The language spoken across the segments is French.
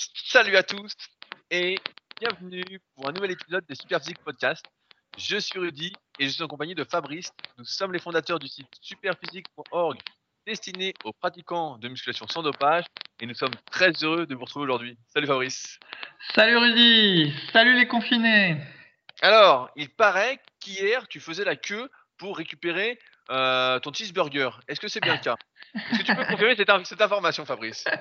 Salut à tous et bienvenue pour un nouvel épisode des Superphysique Podcast. Je suis Rudy et je suis en compagnie de Fabrice. Nous sommes les fondateurs du site superphysique.org destiné aux pratiquants de musculation sans dopage et nous sommes très heureux de vous retrouver aujourd'hui. Salut Fabrice. Salut Rudy. Salut les confinés. Alors, il paraît qu'hier tu faisais la queue pour récupérer euh, ton cheeseburger. Est-ce que c'est bien le cas? Est-ce que tu peux confirmer cette, information, Fabrice?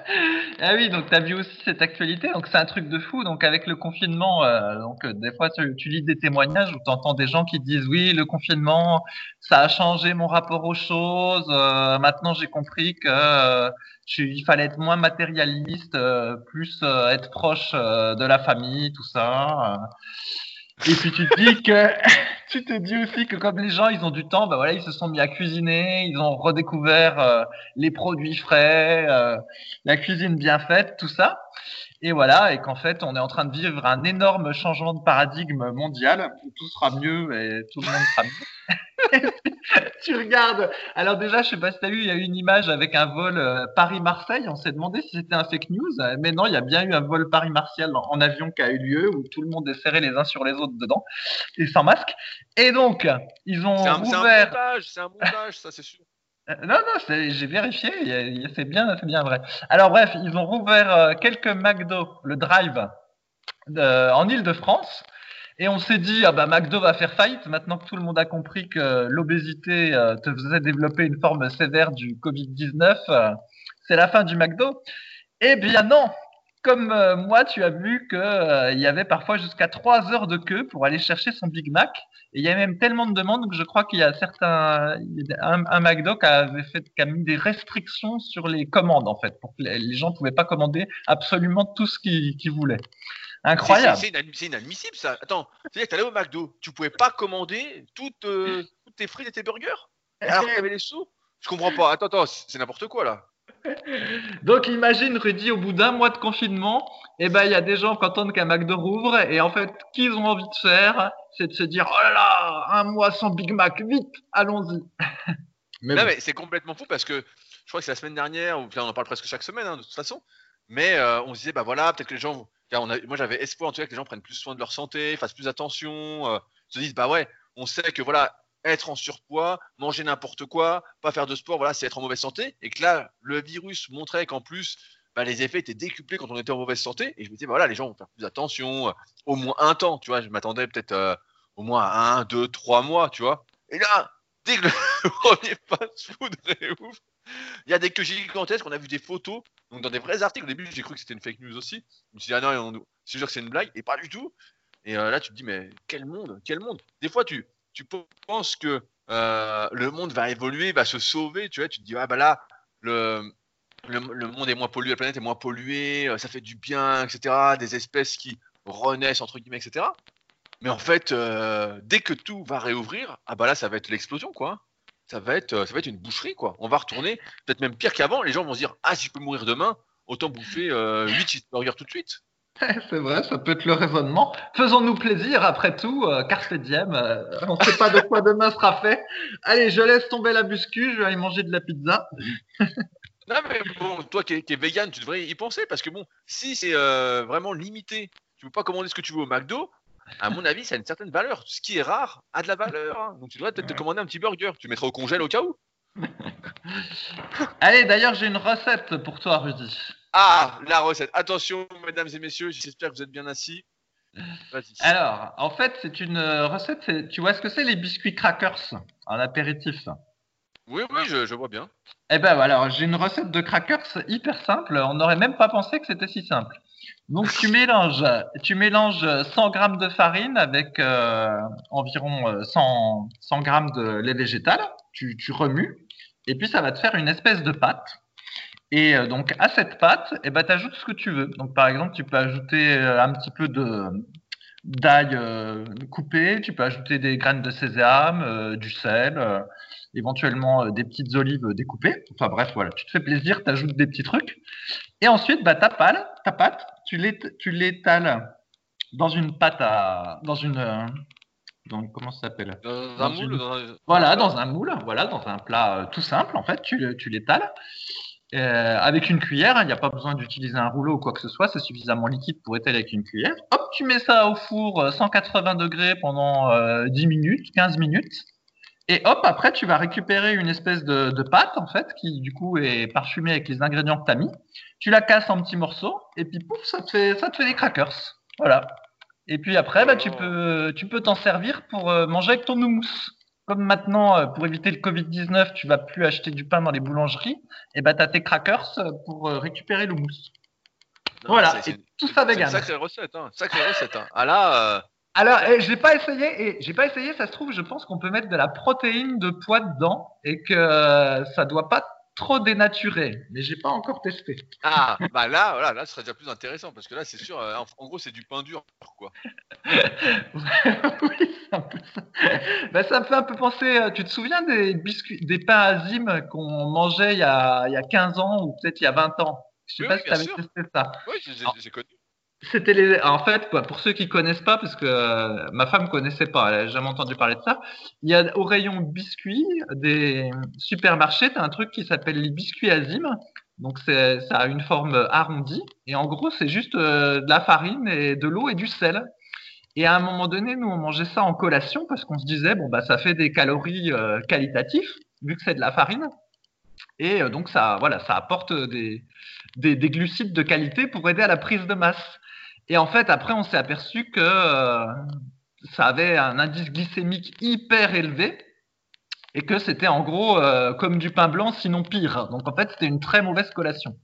Ah oui, donc tu as vu aussi cette actualité. Donc c'est un truc de fou. Donc avec le confinement, euh, donc euh, des fois tu, lis des témoignages où tu entends des gens qui disent oui, le confinement, ça a changé mon rapport aux choses. maintenant j'ai compris que il fallait être moins matérialiste, plus être proche de la famille, tout ça. Et puis tu te dis que tu te dis aussi que comme les gens ils ont du temps, bah voilà ils se sont mis à cuisiner, ils ont redécouvert euh, les produits frais, euh, la cuisine bien faite, tout ça. Et voilà, et qu'en fait on est en train de vivre un énorme changement de paradigme mondial tout sera mieux et tout le monde sera mieux. tu regardes. Alors déjà, je sais pas si tu as vu, il y a eu une image avec un vol euh, Paris-Marseille. On s'est demandé si c'était un fake news. Mais non, il y a bien eu un vol Paris-Marseille en, avion qui a eu lieu où tout le monde est serré les uns sur les autres dedans et sans masque. Et donc, ils ont c'est un, ouvert. C'est un montage, ça c'est sûr. Euh, non, non, j'ai vérifié, c'est bien, bien vrai. Alors bref, ils ont rouvert euh, quelques McDo, le Drive, en Ile-de-France. Et on s'est dit, ah bah McDo va faire faillite maintenant que tout le monde a compris que l'obésité euh, te faisait développer une forme sévère du Covid-19. Euh, c'est la fin du McDo. Eh bien non, comme euh, moi, tu as vu qu'il y avait parfois jusqu'à trois heures de queue pour aller chercher son Big Mac. Et il y a même tellement de demandes que je crois qu'il y a certains, un, McDo qui avait fait, a mis des restrictions sur les commandes en fait, pour les gens ne pouvaient pas commander absolument tout ce qu'ils voulaient. Incroyable. C'est inadmissible ça. Attends, c'est-à-dire que tu allais au McDo, tu pouvais pas commander toutes, euh, toutes tes frites et tes burgers Alors qu'il y avait les sous Je comprends pas. Attends, attends, c'est n'importe quoi là. Donc imagine Rudy au bout d'un mois de confinement, et eh ben il y a des gens qui entendent qu'un McDo rouvre et en fait qu'ils ont envie de faire, c'est de se dire oh là là, un mois sans Big Mac, vite, allons-y. mais non mais c'est complètement fou parce que je crois que c'est la semaine dernière, ou on en parle presque chaque semaine hein, de toute façon, mais euh, on se disait bah voilà peut-être que les gens moi j'avais espoir en tout cas que les gens prennent plus soin de leur santé, fassent plus attention, euh, se disent bah ouais, on sait que voilà, être en surpoids, manger n'importe quoi, pas faire de sport, voilà, c'est être en mauvaise santé. Et que là, le virus montrait qu'en plus, bah, les effets étaient décuplés quand on était en mauvaise santé. Et je me disais, bah, voilà, les gens vont faire plus attention, euh, au moins un temps, tu vois. Je m'attendais peut-être euh, au moins à un, deux, trois mois, tu vois. Et là, le il y a des queues gigantesques, on a vu des photos, donc dans des vrais articles. Au début, j'ai cru que c'était une fake news aussi. Je me suis ah non, c'est sûr que c'est une blague, et pas du tout. Et euh, là, tu te dis, mais quel monde, quel monde. Des fois, tu, tu penses que euh, le monde va évoluer, va se sauver, tu vois, tu te dis, ah bah là, le, le, monde est moins pollué, la planète est moins polluée, euh, ça fait du bien, etc. Des espèces qui renaissent, entre guillemets, etc. Mais en fait, dès que tout va réouvrir, ah bah là, ça va être l'explosion, quoi ça va être, ça va être une boucherie, quoi. On va retourner, peut-être même pire qu'avant. Les gens vont se dire, ah, si je peux mourir demain, autant bouffer euh, 8 cheeseburgers tout de suite. C'est vrai, ça peut être le raisonnement. Faisons-nous plaisir, après tout, euh, carpe diem. Euh, on ne sait pas de quoi demain sera fait. Allez, je laisse tomber la buscu, je vais aller manger de la pizza. non, mais bon, toi qui es, qui vegan, tu devrais y penser parce que bon, si c'est euh, vraiment limité, tu ne peux pas commander ce que tu veux au McDo, à mon avis, ça a une certaine valeur. Ce qui est rare a de la valeur. Hein. Donc tu devrais peut-être te commander un petit burger. Tu mettras au congèle au cas où. Allez, d'ailleurs, j'ai une recette pour toi, Rudy. Ah, la recette. Attention, mesdames et messieurs, j'espère que vous êtes bien assis. Alors, en fait, c'est une recette. Tu vois ce que c'est les biscuits crackers en apéritif? Oui, oui, je, vois bien. Eh ben voilà, j'ai une recette de crackers hyper simple. On n'aurait même pas pensé que c'était si simple. Donc tu mélanges, tu mélanges 100 grammes de farine avec euh, environ 100, euh, 100 grammes de lait végétal. Tu, tu, remues et puis ça va te faire une espèce de pâte. Et euh, donc à cette pâte, eh ben, tu ajoutes ce que tu veux. Donc par exemple, tu peux ajouter un petit peu de d'ail coupé, tu peux ajouter des graines de sésame, du sel, éventuellement des petites olives découpées. Enfin bref, voilà, tu te fais plaisir, tu ajoutes des petits trucs. Et ensuite, bah, ta, pâte, ta pâte, tu l'étales dans une pâte à. dans une. Euh, comment ça s'appelle? Dans, un moule Voilà, dans un moule, voilà, dans un plat euh, tout simple, en fait, tu, tu l'étales. euh, avec une cuillère. Il n'y a pas besoin d'utiliser un rouleau ou quoi que ce soit. C'est suffisamment liquide pour étaler avec une cuillère. Hop, tu mets ça au four 180 degrés pendant 10 minutes, 15 minutes. Et hop, après, tu vas récupérer une espèce de, de, pâte, en fait, qui du coup est parfumée avec les ingrédients que tu as mis. Tu la casses en petits morceaux, et puis pouf, ça te fait, ça te fait des crackers. Voilà. Et puis après, bah, tu peux, tu peux t'en servir pour euh, manger avec ton houmous. Comme maintenant, euh, pour éviter le Covid-19, tu vas plus acheter du pain dans les boulangeries, et bah, tu as tes crackers euh, pour récupérer le mousse. voilà, et tout ça vegan. Sacrée recette, hein. Sacrée recette. Hein. Ah là. Alors, eh, je n'ai pas essayé, et j'ai pas essayé, ça se trouve, je pense qu'on peut mettre de la protéine de poids dedans, et que ça doit pas trop dénaturé, mais j'ai pas encore testé. Ah, bah là, voilà, là, ce serait déjà plus intéressant parce que là, c'est sûr, euh, en, gros, c'est du pain dur, quoi. oui, un peu ça. Bah, ça me fait un peu penser. Euh, tu te souviens des biscuits, des pains Azim qu'on mangeait il y, a, il y a 15 ans ou peut-être il y a 20 ans? Je sais pas si tu avais testé ça. Oui, j'ai connu. C'était les. En fait, pour ceux qui connaissent pas, parce que euh, ma femme connaissait pas, elle n'a jamais entendu parler de ça. Il y a au rayon biscuits des supermarchés, tu as un truc qui s'appelle les biscuits Azim. Donc ça a une forme arrondie et en gros c'est juste euh, de la farine et de l'eau et du sel. Et à un moment donné, nous on mangeait ça en collation parce qu'on se disait bon bah ça fait des calories euh, qualitatives vu que c'est de la farine. Et donc ça voilà ça apporte des, des, glucides de qualité pour aider à la prise de masse. Et en fait, après, on s'est aperçu que euh, ça avait un indice glycémique hyper élevé et que c'était en gros euh, comme du pain blanc, sinon pire. Donc en fait, c'était une très mauvaise collation.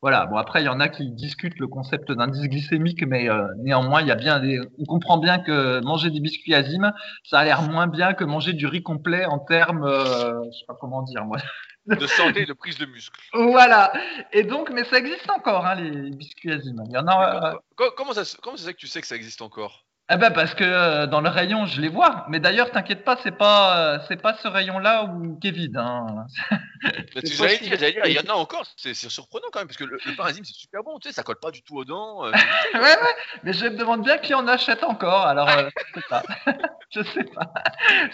Voilà. Bon après, il y en a qui discutent le concept d'indice glycémique, mais euh, néanmoins, il y a bien des. On comprend bien que manger des biscuits Azim, ça a l'air moins bien que manger du riz complet en termes, je sais pas comment dire moi, de santé et de prise de muscle. Voilà. Et donc, mais ça existe encore, hein, les biscuits Azim. Il y en a. Euh, comment, ça, comment ça que tu sais que ça existe encore? Eh ben parce que euh, dans le rayon, je les vois. Mais d'ailleurs, t'inquiète pas, c'est pas euh, c'est pas ce rayon-là où qui est vide. Hein. tu j'allais dire, il y en a encore. C'est surprenant quand même parce que le, pain c'est super bon. Tu sais, ça colle pas du tout aux dents. ouais, ouais. Mais je me demande bien qui en achète encore. Alors, je sais pas. je sais pas.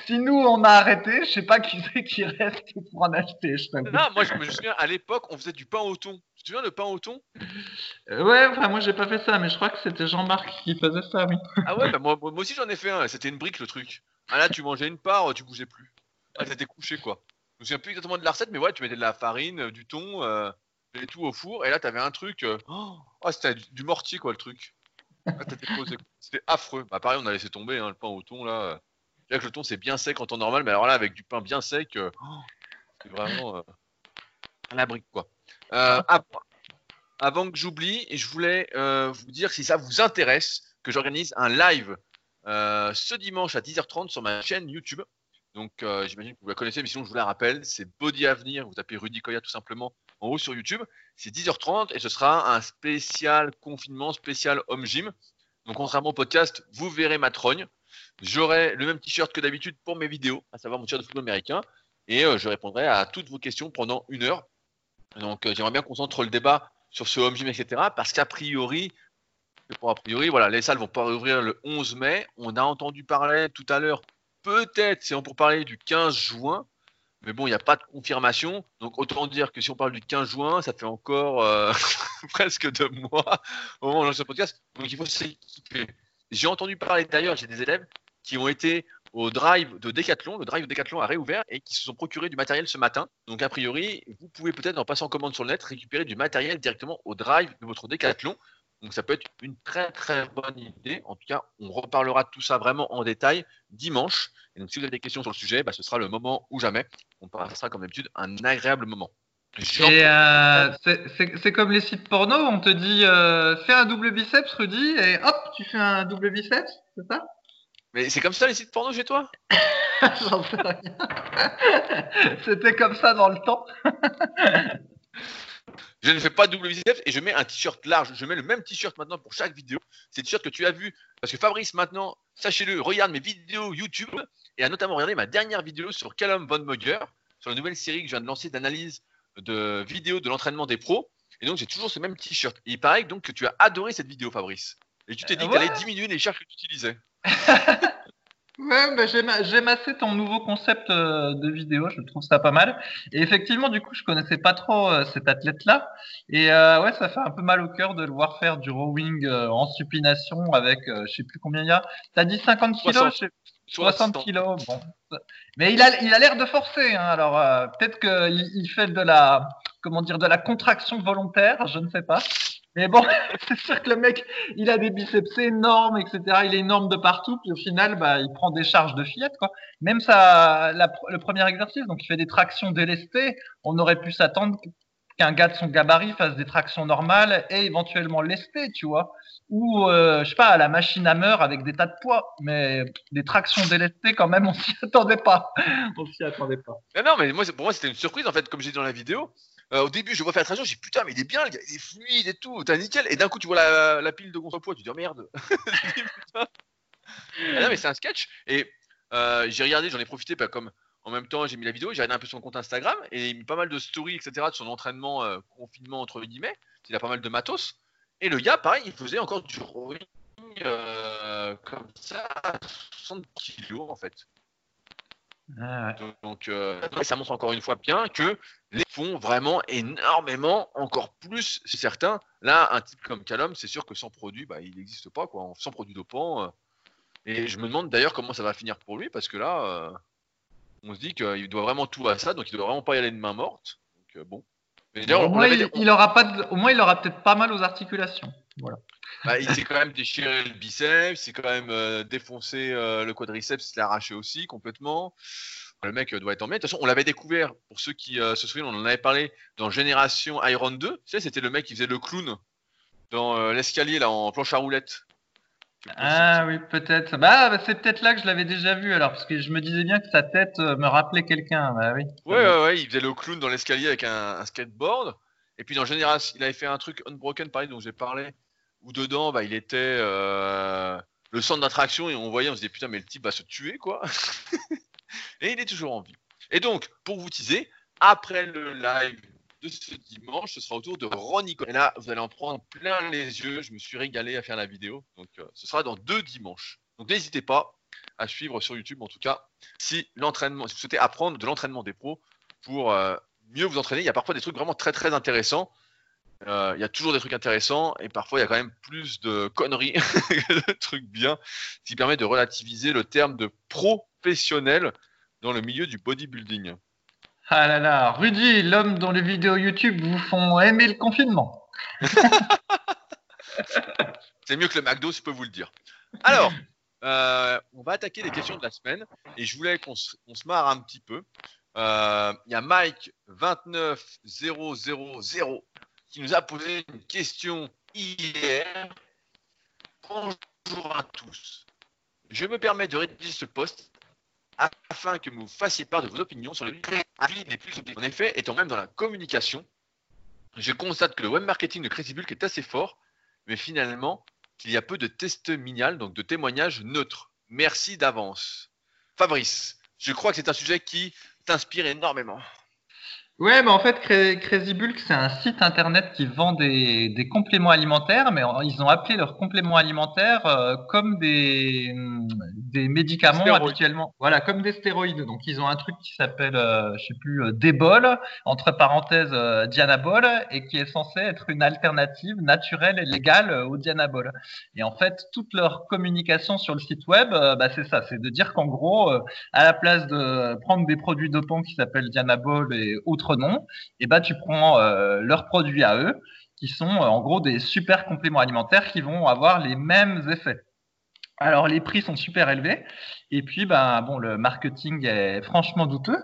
Si nous on a arrêté, je sais pas qui c'est qui reste pour en acheter. Je non, moi je me souviens à l'époque, on faisait du pain au thon. Tu te souviens le pain au thon? Ouais, enfin moi j'ai pas fait ça, mais je crois que c'était Jean-Marc qui faisait ça, oui. ah ouais, bah, moi, moi, aussi j'en ai fait un. C'était une brique le truc. Ah là, tu mangeais une part, tu bougeais plus. Ah, t'étais couché quoi. Je me souviens plus exactement de la recette, mais ouais, tu mettais de la farine, euh, du thon, euh, et tout au four, et là t'avais un truc. Euh, oh, c'était du, mortier quoi le truc. C'était affreux. Bah pareil, on a laissé tomber hein, le pain au thon là. Là que le thon c'est bien sec en temps normal, mais alors là avec du pain bien sec, oh, c'est vraiment la brique quoi. Avant que j'oublie, je voulais vous dire si ça vous intéresse que j'organise un live euh, ce dimanche à 10h30 sur ma chaîne YouTube. Donc, euh, j'imagine que vous la connaissez, mais sinon, je vous la rappelle, c'est Body Avenir. Vous tapez Rudy Koya tout simplement en haut sur YouTube. C'est 10h30 et ce sera un spécial confinement, spécial home gym. Donc, contrairement au podcast, vous verrez ma trogne. J'aurai le même t-shirt que d'habitude pour mes vidéos, à savoir mon t-shirt de football américain. Et euh, je répondrai à toutes vos questions pendant une heure. Donc, j'aimerais bien qu'on centre le débat sur ce home gym, etc. Parce qu'a priori, a priori, voilà, les salles vont pas réouvrir le 11 mai. On a entendu parler tout à l'heure, peut-être, c'est pour parler du 15 juin. Mais bon, il n'y a pas de confirmation. Donc, autant dire que si on parle du 15 juin, ça fait encore euh, presque deux mois au moment où on lance ce podcast. Donc, il faut s'équiper. J'ai entendu parler d'ailleurs, j'ai des élèves qui ont été au drive de Decathlon. Le drive de Decathlon a réouvert et qui se sont procurés du matériel ce matin. Donc, a priori, vous pouvez peut-être, en passant commande sur le net, récupérer du matériel directement au drive de votre Decathlon. Donc ça peut être une très très bonne idée. En tout cas, on reparlera de tout ça vraiment en détail dimanche. Et donc si vous avez des questions sur le sujet, bah, ce sera le moment ou jamais. On passera comme d'habitude un agréable moment. Euh, c'est comme les sites porno, on te dit euh, fais un double biceps, Rudy, et hop, tu fais un double biceps, c'est ça? Mais c'est comme ça les sites porno chez toi? J'en sais rien. C'était comme ça dans le temps. Je ne fais pas double biceps et je mets un t-shirt large. Je mets le même t-shirt maintenant pour chaque vidéo. C'est le t-shirt que tu as vu. Parce que Fabrice, maintenant, sachez-le, regarde mes vidéos YouTube et a notamment regardé ma dernière vidéo sur Callum Von Mugger, sur la nouvelle série que je viens de lancer d'analyse de vidéos de l'entraînement des pros. Et donc, j'ai toujours ce même t-shirt. il paraît donc que tu as adoré cette vidéo, Fabrice. Et tu t'es dit euh, que tu allais diminuer les charges que tu utilisais. Ouais, bah, j'aime assez ton nouveau concept euh, de vidéo, je trouve ça pas mal. Et effectivement, du coup, je connaissais pas trop euh, cet athlète-là. Et euh, ouais, ça fait un peu mal au cœur de le voir faire du rowing en supination avec, je sais plus combien il y a. T'as dit 50 kilos 60, 60 kilos, bon. Mais il a, il a l'air de forcer. Hein. Alors peut-être qu'il il fait de la, comment dire, de la contraction volontaire, je ne sais pas. Mais bon, c'est sûr que le mec, il a des biceps énormes, etc. Il est énorme de partout, puis au final, bah, il prend des charges de fillette, quoi. Même ça, le premier exercice, donc il fait des tractions délestées. On aurait pu s'attendre qu'un gars de son gabarit fasse des tractions normales et éventuellement lestées, tu vois. Ou, euh, je sais pas, à la machine à meur avec des tas de poids. Mais des tractions délestées, quand même, on s'y attendait pas. on s'y attendait pas. non, mais moi, pour moi, c'était une surprise, en fait, comme j'ai dit dans la vidéo. Euh, au début, je vois faire la traction, je dis putain, mais il est bien, le gars, il est fluide et tout, t'as nickel. Et d'un coup, tu vois la, pile de contrepoids, tu dis oh, merde. Ah non, mais c'est un sketch. Et euh, j'ai regardé, j'en ai profité, pas comme en même temps, j'ai mis la vidéo, j'ai regardé un peu son compte Instagram et il met pas mal de stories, etc. de son entraînement euh, confinement entre guillemets. Il a pas mal de matos. Et le gars, pareil, il faisait encore du rowing comme ça, 60 kilos en fait. Ah donc, euh, ça montre encore une fois bien que les font vraiment énormément, encore plus, c'est certain. Là, un type comme Calum, c'est sûr que sans produit, bah, il n'existe pas, quoi. Sans produit dopant. Euh. et je me demande d'ailleurs comment ça va finir pour lui, parce que là, euh, on se dit qu'il doit vraiment tout à ça, donc il doit vraiment pas y aller de main morte. Donc, bon. au, moins, il, aura pas au moins, il aura peut-être pas mal aux articulations. Voilà. Bah, il s'est quand même déchiré le biceps, il s'est quand même euh, défoncé euh, le quadriceps, il l'a arraché aussi complètement. Le mec euh, doit être en bien. De toute façon, on l'avait découvert, pour ceux qui se souviennent, on en avait parlé dans Génération Iron 2. Tu sais, c'était le mec qui faisait le clown dans l'escalier là en planche à roulettes. Ah oui, peut-être. Bah, bah, c'est peut-être là que je l'avais déjà vu alors, parce que je me disais bien que sa tête me rappelait quelqu'un. Bah oui. Ouais, ouais, ouais, il faisait le clown dans l'escalier avec un, un, skateboard. Et puis dans Génération, il avait fait un truc Unbroken, pareil, dont j'ai parlé, où dedans, bah, il était euh, le centre d'attraction et on voyait, on se disait putain, mais le type va se tuer, quoi. et il est toujours en vie. Et donc, pour vous teaser, après le live de ce dimanche, ce sera autour de Ronnie Et là, vous allez en prendre plein les yeux. Je me suis régalé à faire la vidéo. Donc, euh, ce sera dans deux dimanches. Donc, n'hésitez pas à suivre sur YouTube, en tout cas, si l'entraînement, si vous souhaitez apprendre de l'entraînement des pros pour euh, mieux vous entraîner. Il y a parfois des trucs vraiment très très intéressants. Euh, il y a toujours des trucs intéressants et parfois il y a quand même plus de conneries que de trucs bien, ce qui permet de relativiser le terme de professionnel dans le milieu du bodybuilding. Ah là là, Rudy, l'homme dont les vidéos YouTube vous font aimer le confinement. C'est mieux que le McDo, je peux vous le dire. Alors, euh, on va attaquer les questions de la semaine et je voulais qu'on se, marre un petit peu. Euh, il y a Mike 29000 qui nous a posé une question hier. Bonjour à tous. Je me permets de rédiger ce post afin que vous fassiez part de vos opinions sur les avis les plus En effet, étant même dans la communication, je constate que le web marketing de Crazy Bulk est assez fort, mais finalement qu'il y a peu de testimonial, donc de témoignages neutres. Merci d'avance. Fabrice, je crois que c'est un sujet qui t'inspire énormément. Ouais, mais en fait, Crazy Bulk, c'est un site internet qui vend des, des compléments alimentaires, mais ils ont appelé leurs compléments alimentaires euh, comme des, des médicaments habituellement. Voilà, comme des stéroïdes. Donc, ils ont un truc qui s'appelle, euh, je sais plus, euh, Débol, entre parenthèses euh, Dianabol, et qui est censé être une alternative naturelle et légale au Dianabol. Et en fait, toute leur communication sur le site web, bah, c'est ça, c'est de dire qu'en gros, à la place de prendre des produits dopants qui s'appellent Dianabol et autres nom, et bah tu prends euh, leurs produits à eux, qui sont euh, en gros des super compléments alimentaires qui vont avoir les mêmes effets. Alors les prix sont super élevés et puis ben bon le marketing est franchement douteux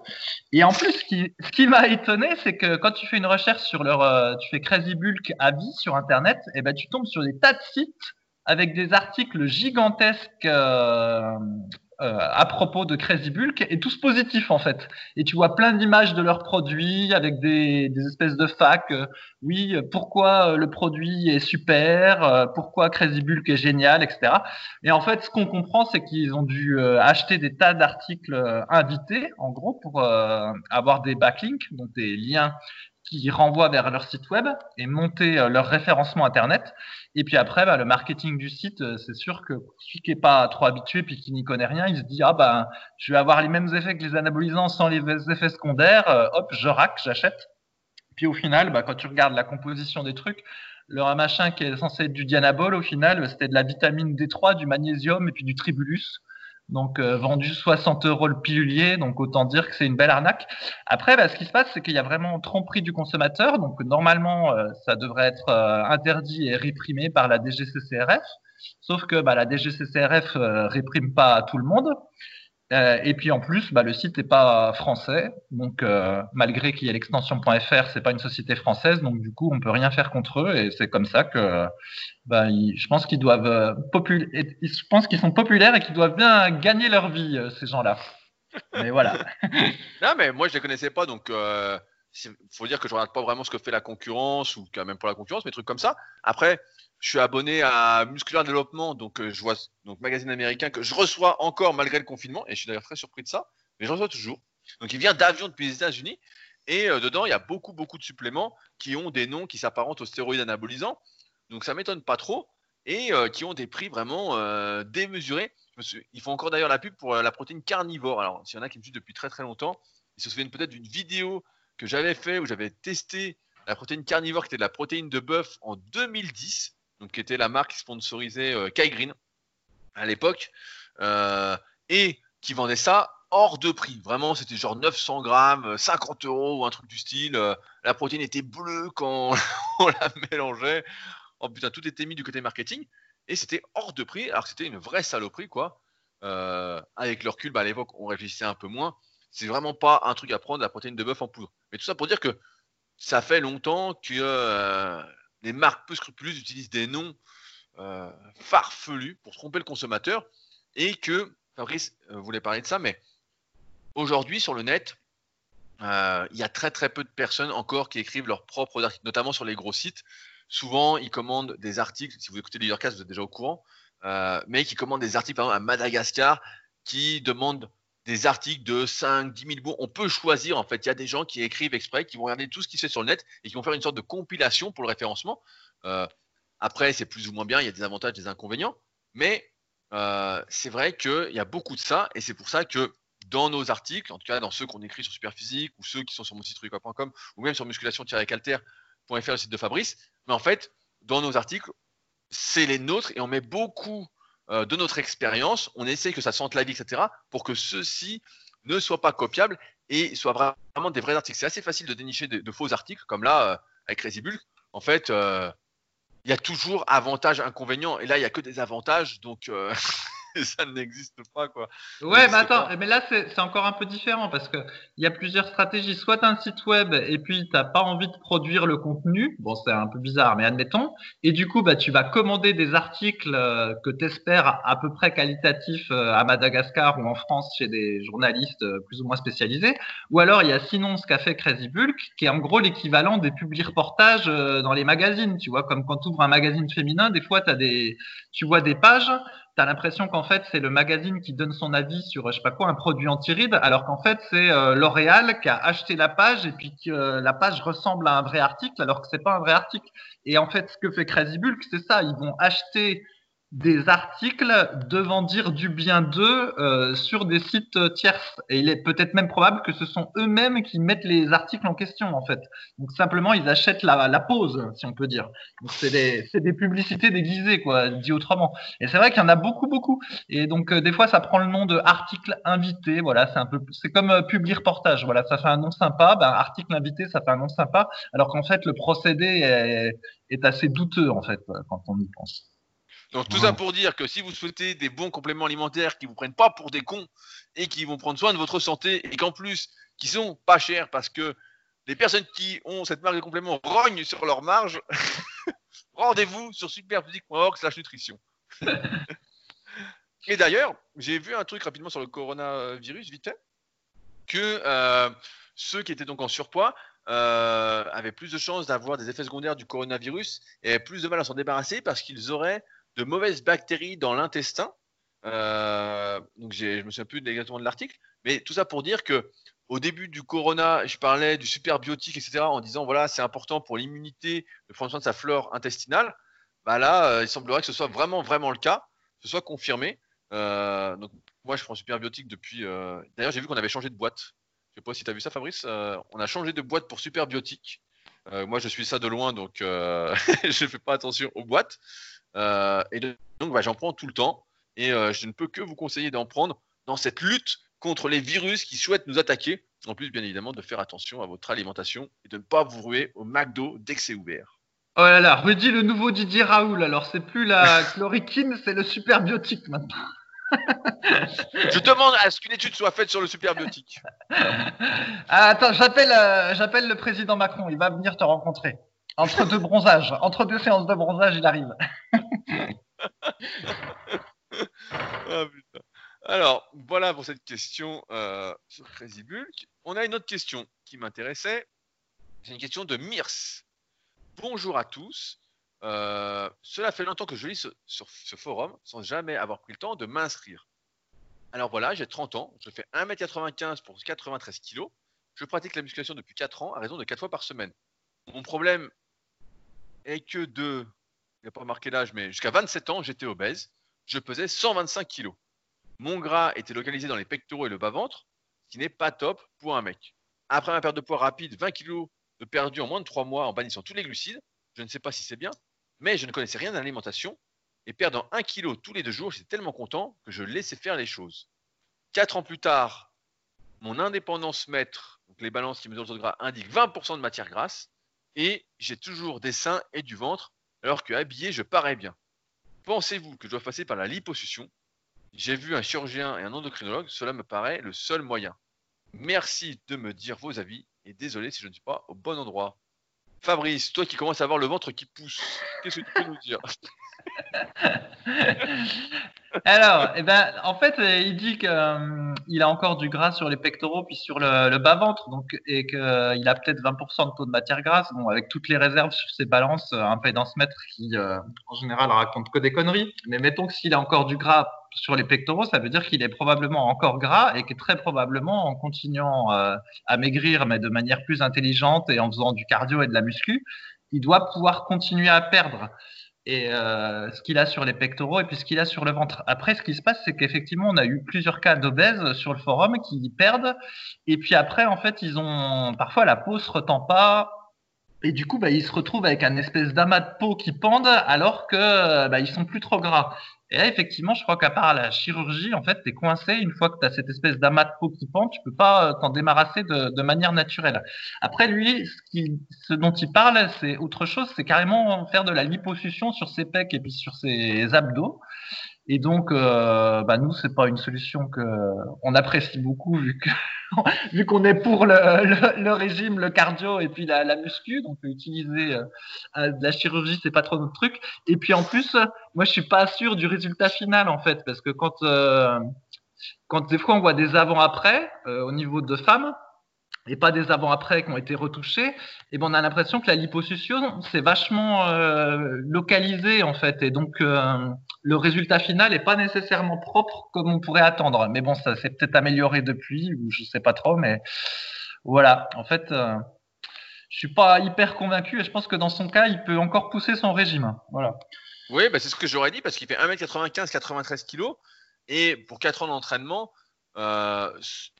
et en plus ce qui, m'a étonné c'est que quand tu fais une recherche sur leur euh, tu fais Crazy Bulk avis sur internet et ben tu tombes sur des tas de sites avec des articles gigantesques à propos de Crazy Bulk et tous positifs en fait. Et tu vois plein d'images de leurs produits avec des, espèces de facs. Euh, oui, pourquoi euh, le produit est super, pourquoi Crazy Bulk est génial, etc. Et en fait, ce qu'on comprend, c'est qu'ils ont dû acheter des tas d'articles invités, en gros, pour avoir des backlinks, donc des liens qui renvoient vers leur site web et monter euh, leur référencement internet. Et puis après, bah, le marketing du site, euh, c'est sûr que celui qui n'est pas trop habitué puis qui n'y connaît rien, il se dit ah ben je vais avoir les mêmes effets que les anabolisants sans les effets secondaires. Euh, hop, je rack, j'achète. Puis au final, bah, quand tu regardes la composition des trucs, le machin qui est censé être du dianabol, au final, c'était de la vitamine D3, du magnésium et puis du tribulus. Donc euh, vendu 60 euros le pilulier, donc autant dire que c'est une belle arnaque. Après, bah, ce qui se passe, c'est qu'il y a vraiment tromperie du consommateur. Donc normalement, euh, ça devrait être euh, interdit et réprimé par la DGCCRF. Sauf que bah, la DGCCRF réprime pas tout le monde. Euh, et puis en plus, bah, le site n'est pas français, donc euh, malgré qu'il y ait l'extension.fr, c'est pas une société française, donc du coup on peut rien faire contre eux et c'est comme ça que bah, je pense qu'ils doivent euh, qu'ils sont populaires et qu'ils doivent bien gagner leur vie ces gens-là. Mais voilà. non mais moi je les connaissais pas donc faut dire que je regarde pas vraiment ce que fait la concurrence ou même pour la concurrence, mais trucs comme ça. Après, je suis abonné à Musculaire Développement, donc euh, je vois donc magazine américain que je reçois encore malgré le confinement, et je suis d'ailleurs très surpris de ça, mais je reçois toujours. Donc il vient d'avion depuis les États-Unis, et euh, dedans il y a beaucoup beaucoup de suppléments qui ont des noms qui s'apparentent aux stéroïdes anabolisants, donc ça m'étonne pas trop, et euh, qui ont des prix vraiment démesurés. Ils font encore d'ailleurs la pub pour la protéine carnivore. Alors s'il y en a qui me suivent depuis très très longtemps, ils se souviennent peut-être d'une vidéo que j'avais fait où j'avais testé la protéine carnivore qui était de la protéine de bœuf en 2010 donc qui était la marque qui sponsorisait euh, Kai Green à l'époque, euh, et qui vendait ça hors de prix. Vraiment, c'était genre 900 grammes, 50 euros ou un truc du style. Euh, la protéine était bleue quand on la mélangeait. Oh putain, tout était mis du côté marketing. Et c'était hors de prix, alors que c'était une vraie saloperie, quoi. avec le recul, bah, à l'époque, on réfléchissait un peu moins. C'est vraiment pas un truc à prendre, la protéine de bœuf en poudre. Mais tout ça pour dire que ça fait longtemps que les marques peu scrupuleuses utilisent des noms euh, farfelus pour tromper le consommateur et que, Fabrice euh, voulait parler de ça, mais aujourd'hui sur le net, euh, il y a très très peu de personnes encore qui écrivent leurs propres articles, notamment sur les gros sites. Souvent, ils commandent des articles, si vous écoutez Leadercast, vous êtes déjà au courant, mais qui commandent des articles, par exemple, à Madagascar, qui demandent des articles de 5, 10 000 mots. On peut choisir, en fait. Il y a des gens qui écrivent exprès, qui vont regarder tout ce qui se fait sur le net et qui vont faire une sorte de compilation pour le référencement. Euh, après, c'est plus ou moins bien, il y a des avantages, des inconvénients. Mais euh, c'est vrai qu'il y a beaucoup de ça et c'est pour ça que dans nos articles, en tout cas dans ceux qu'on écrit sur Superphysique ou ceux qui sont sur mon site ou même sur musculation-calter.fr, le site de Fabrice, mais en fait, dans nos articles, c'est les nôtres et on met beaucoup euh, de notre expérience, on essaie que ça sente la vie, etc., pour que ceux-ci ne soient pas copiables et soient vraiment des vrais articles. C'est assez facile de dénicher de, faux articles, comme là, euh, avec Crazy En fait, euh, il y a toujours avantages, inconvénients, et là, il n'y a que des avantages, donc ça n'existe pas quoi. Ouais, mais attends, mais là c'est encore un peu différent parce que il y a plusieurs stratégies. Soit as un site web et puis tu n'as pas envie de produire le contenu, bon c'est un peu bizarre, mais admettons. Et du coup, bah tu vas commander des articles euh, que tu espères à peu près qualitatifs euh, à Madagascar ou en France chez des journalistes euh, plus ou moins spécialisés. Ou alors il y a sinon ce qu'a fait Crazy Bulk, qui est en gros l'équivalent des publics reportages dans les magazines. Tu vois, comme quand tu ouvres un magazine féminin, des fois as des, tu vois des pages tu as l'impression qu'en fait, c'est le magazine qui donne son avis sur, je sais pas quoi, un produit anti-rides, alors qu'en fait, c'est euh, L'Oréal qui a acheté la page et puis que euh, la page ressemble à un vrai article, alors que c'est pas un vrai article. Et en fait, ce que fait Crazy Bulk, c'est ça, ils vont acheter des articles devant dire du bien d'eux euh, sur des sites tierces. Et il est peut-être même probable que ce sont eux-mêmes qui mettent les articles en question, en fait. Donc simplement, ils achètent la, la pause, si on peut dire. Donc c'est des, des, publicités déguisées, quoi, dit autrement. Et c'est vrai qu'il y en a beaucoup, beaucoup. Et donc euh, des fois, ça prend le nom de article invité. Voilà, c'est un peu, c'est comme euh, public reportage. Voilà, ça fait un nom sympa. Ben, article invité, ça fait un nom sympa. Alors qu'en fait, le procédé est, est assez douteux, en fait, quand on y pense. Donc tout ça pour dire que si vous souhaitez des bons compléments alimentaires qui vous prennent pas pour des cons et qui vont prendre soin de votre santé et qu'en plus qui sont pas chers parce que les personnes qui ont cette marque de compléments rognent sur leur marge, rendez-vous sur superphysique.org slash nutrition. et d'ailleurs, j'ai vu un truc rapidement sur le coronavirus, vite fait, que euh, ceux qui étaient donc en surpoids euh, avaient plus de chances d'avoir des effets secondaires du coronavirus et avaient plus de mal à s'en débarrasser parce qu'ils auraient de mauvaises bactéries dans l'intestin. Euh, donc je me souviens plus exactement de l'article, mais tout ça pour dire que au début du corona, je parlais du super biotique, etc., en disant voilà, c'est important pour l'immunité de prendre soin de sa flore intestinale. Bah là, euh, il semblerait que ce soit vraiment, vraiment le cas, que ce soit confirmé. Euh, donc, moi, je prends super biotique depuis. D'ailleurs, j'ai vu qu'on avait changé de boîte. Je sais pas si tu as vu ça, Fabrice. on a changé de boîte pour super biotique. moi, je suis ça de loin, donc je ne fais pas attention aux boîtes. Et donc, bah, j'en prends tout le temps. Et je ne peux que vous conseiller d'en prendre dans cette lutte contre les virus qui souhaitent nous attaquer. En plus, bien évidemment, de faire attention à votre alimentation et de ne pas vous ruer au McDo dès que c'est ouvert. Oh là là, redis le nouveau Didier Raoul. Alors, c'est plus la chloroquine, c'est le superbiotique maintenant. Je demande à ce qu'une étude soit faite sur le superbiotique. Ah, attends, j'appelle, euh, j'appelle le président Macron. Il va venir te rencontrer. Entre deux bronzages, entre deux séances de bronzage, il arrive. ah. Alors, voilà pour cette question euh, sur Crazy Bulk. On a une autre question qui m'intéressait. C'est une question de Mirs. Bonjour à tous. Euh, cela fait longtemps que je lis sur ce forum sans jamais avoir pris le temps de m'inscrire. Alors voilà, j'ai 30 ans, je fais 1m95 pour 93 kg. Je pratique la musculation depuis 4 ans à raison de 4 fois par semaine. Mon problème est que de, il n'y a pas marqué l'âge, mais jusqu'à 27 ans, j'étais obèse. Je pesais 125 kg. Mon gras était localisé dans les pectoraux et le bas-ventre, ce qui n'est pas top pour un mec. Après ma perte de poids rapide, 20 kg de perdu en moins de 3 mois en bannissant tous les glucides, je ne sais pas si c'est bien, mais je ne connaissais rien d'alimentation, et perdant 1 kg tous les deux jours, j'étais tellement content que je laissais faire les choses. 4 ans plus tard, mon indépendance mètre, donc les balances qui mesurent le taux de gras, indiquent 20% de matière grasse, et j'ai toujours des seins et du ventre, alors que habillé, je parais bien. Pensez-vous que je dois passer par la liposuction? J'ai vu un chirurgien et un endocrinologue, cela me paraît le seul moyen. Merci de me dire vos avis et désolé si je ne suis pas au bon endroit. Fabrice, toi qui commences à avoir le ventre qui pousse, qu'est-ce que tu peux nous dire? Alors, eh ben, en fait, il dit qu'il euh, a encore du gras sur les pectoraux puis sur le, bas-ventre, donc et qu'il a peut-être 20% de taux de matière grasse. Bon, avec toutes les réserves sur ses balances, un pédance mètre qui, euh, en général, raconte que des conneries. Mais mettons que s'il a encore du gras sur les pectoraux, ça veut dire qu'il est probablement encore gras et que très probablement, en continuant euh, à maigrir, mais de manière plus intelligente et en faisant du cardio et de la muscu, il doit pouvoir continuer à perdre et euh, ce qu'il a sur les pectoraux et puis ce qu'il a sur le ventre. Après, ce qui se passe, c'est qu'effectivement, on a eu plusieurs cas d'obèses sur le forum qui perdent. Et puis après, en fait, ils ont parfois la peau se retend pas. Et du coup, bah, ils se retrouvent avec un espèce d'amas de peau qui pendent alors que bah, ils sont plus trop gras. Et là, effectivement, je crois qu'à part la chirurgie, en fait, tu es coincé. Une fois que tu as cette espèce d'amas de peau qui pend, tu peux pas euh, t'en débarrasser de, de, manière naturelle. Après, lui, ce, qui, ce dont il parle, c'est autre chose. C'est carrément faire de la liposuction sur ses pecs et puis sur ses abdos. Et donc, euh, bah nous, c'est pas une solution que on apprécie beaucoup vu que vu qu'on est pour le, le, régime, le cardio et puis la, la muscu. Donc, utiliser euh, de la chirurgie, c'est pas trop notre truc. Et puis en plus, moi, je suis pas sûr du résultat final en fait, parce que quand euh, quand des fois on voit des avant-après euh, au niveau de femmes, et pas des avant-après qui ont été retouchés, et ben on a l'impression que la liposuction c'est vachement euh, localisé en fait, et donc euh, le résultat final est pas nécessairement propre comme on pourrait attendre. Mais bon, ça s'est peut-être amélioré depuis, ou je sais pas trop, mais voilà. En fait, euh, je suis pas hyper convaincu, et je pense que dans son cas, il peut encore pousser son régime. Voilà. Oui, bah c'est ce que j'aurais dit parce qu'il fait 1m95, 93 kg, et pour 4 ans d'entraînement euh,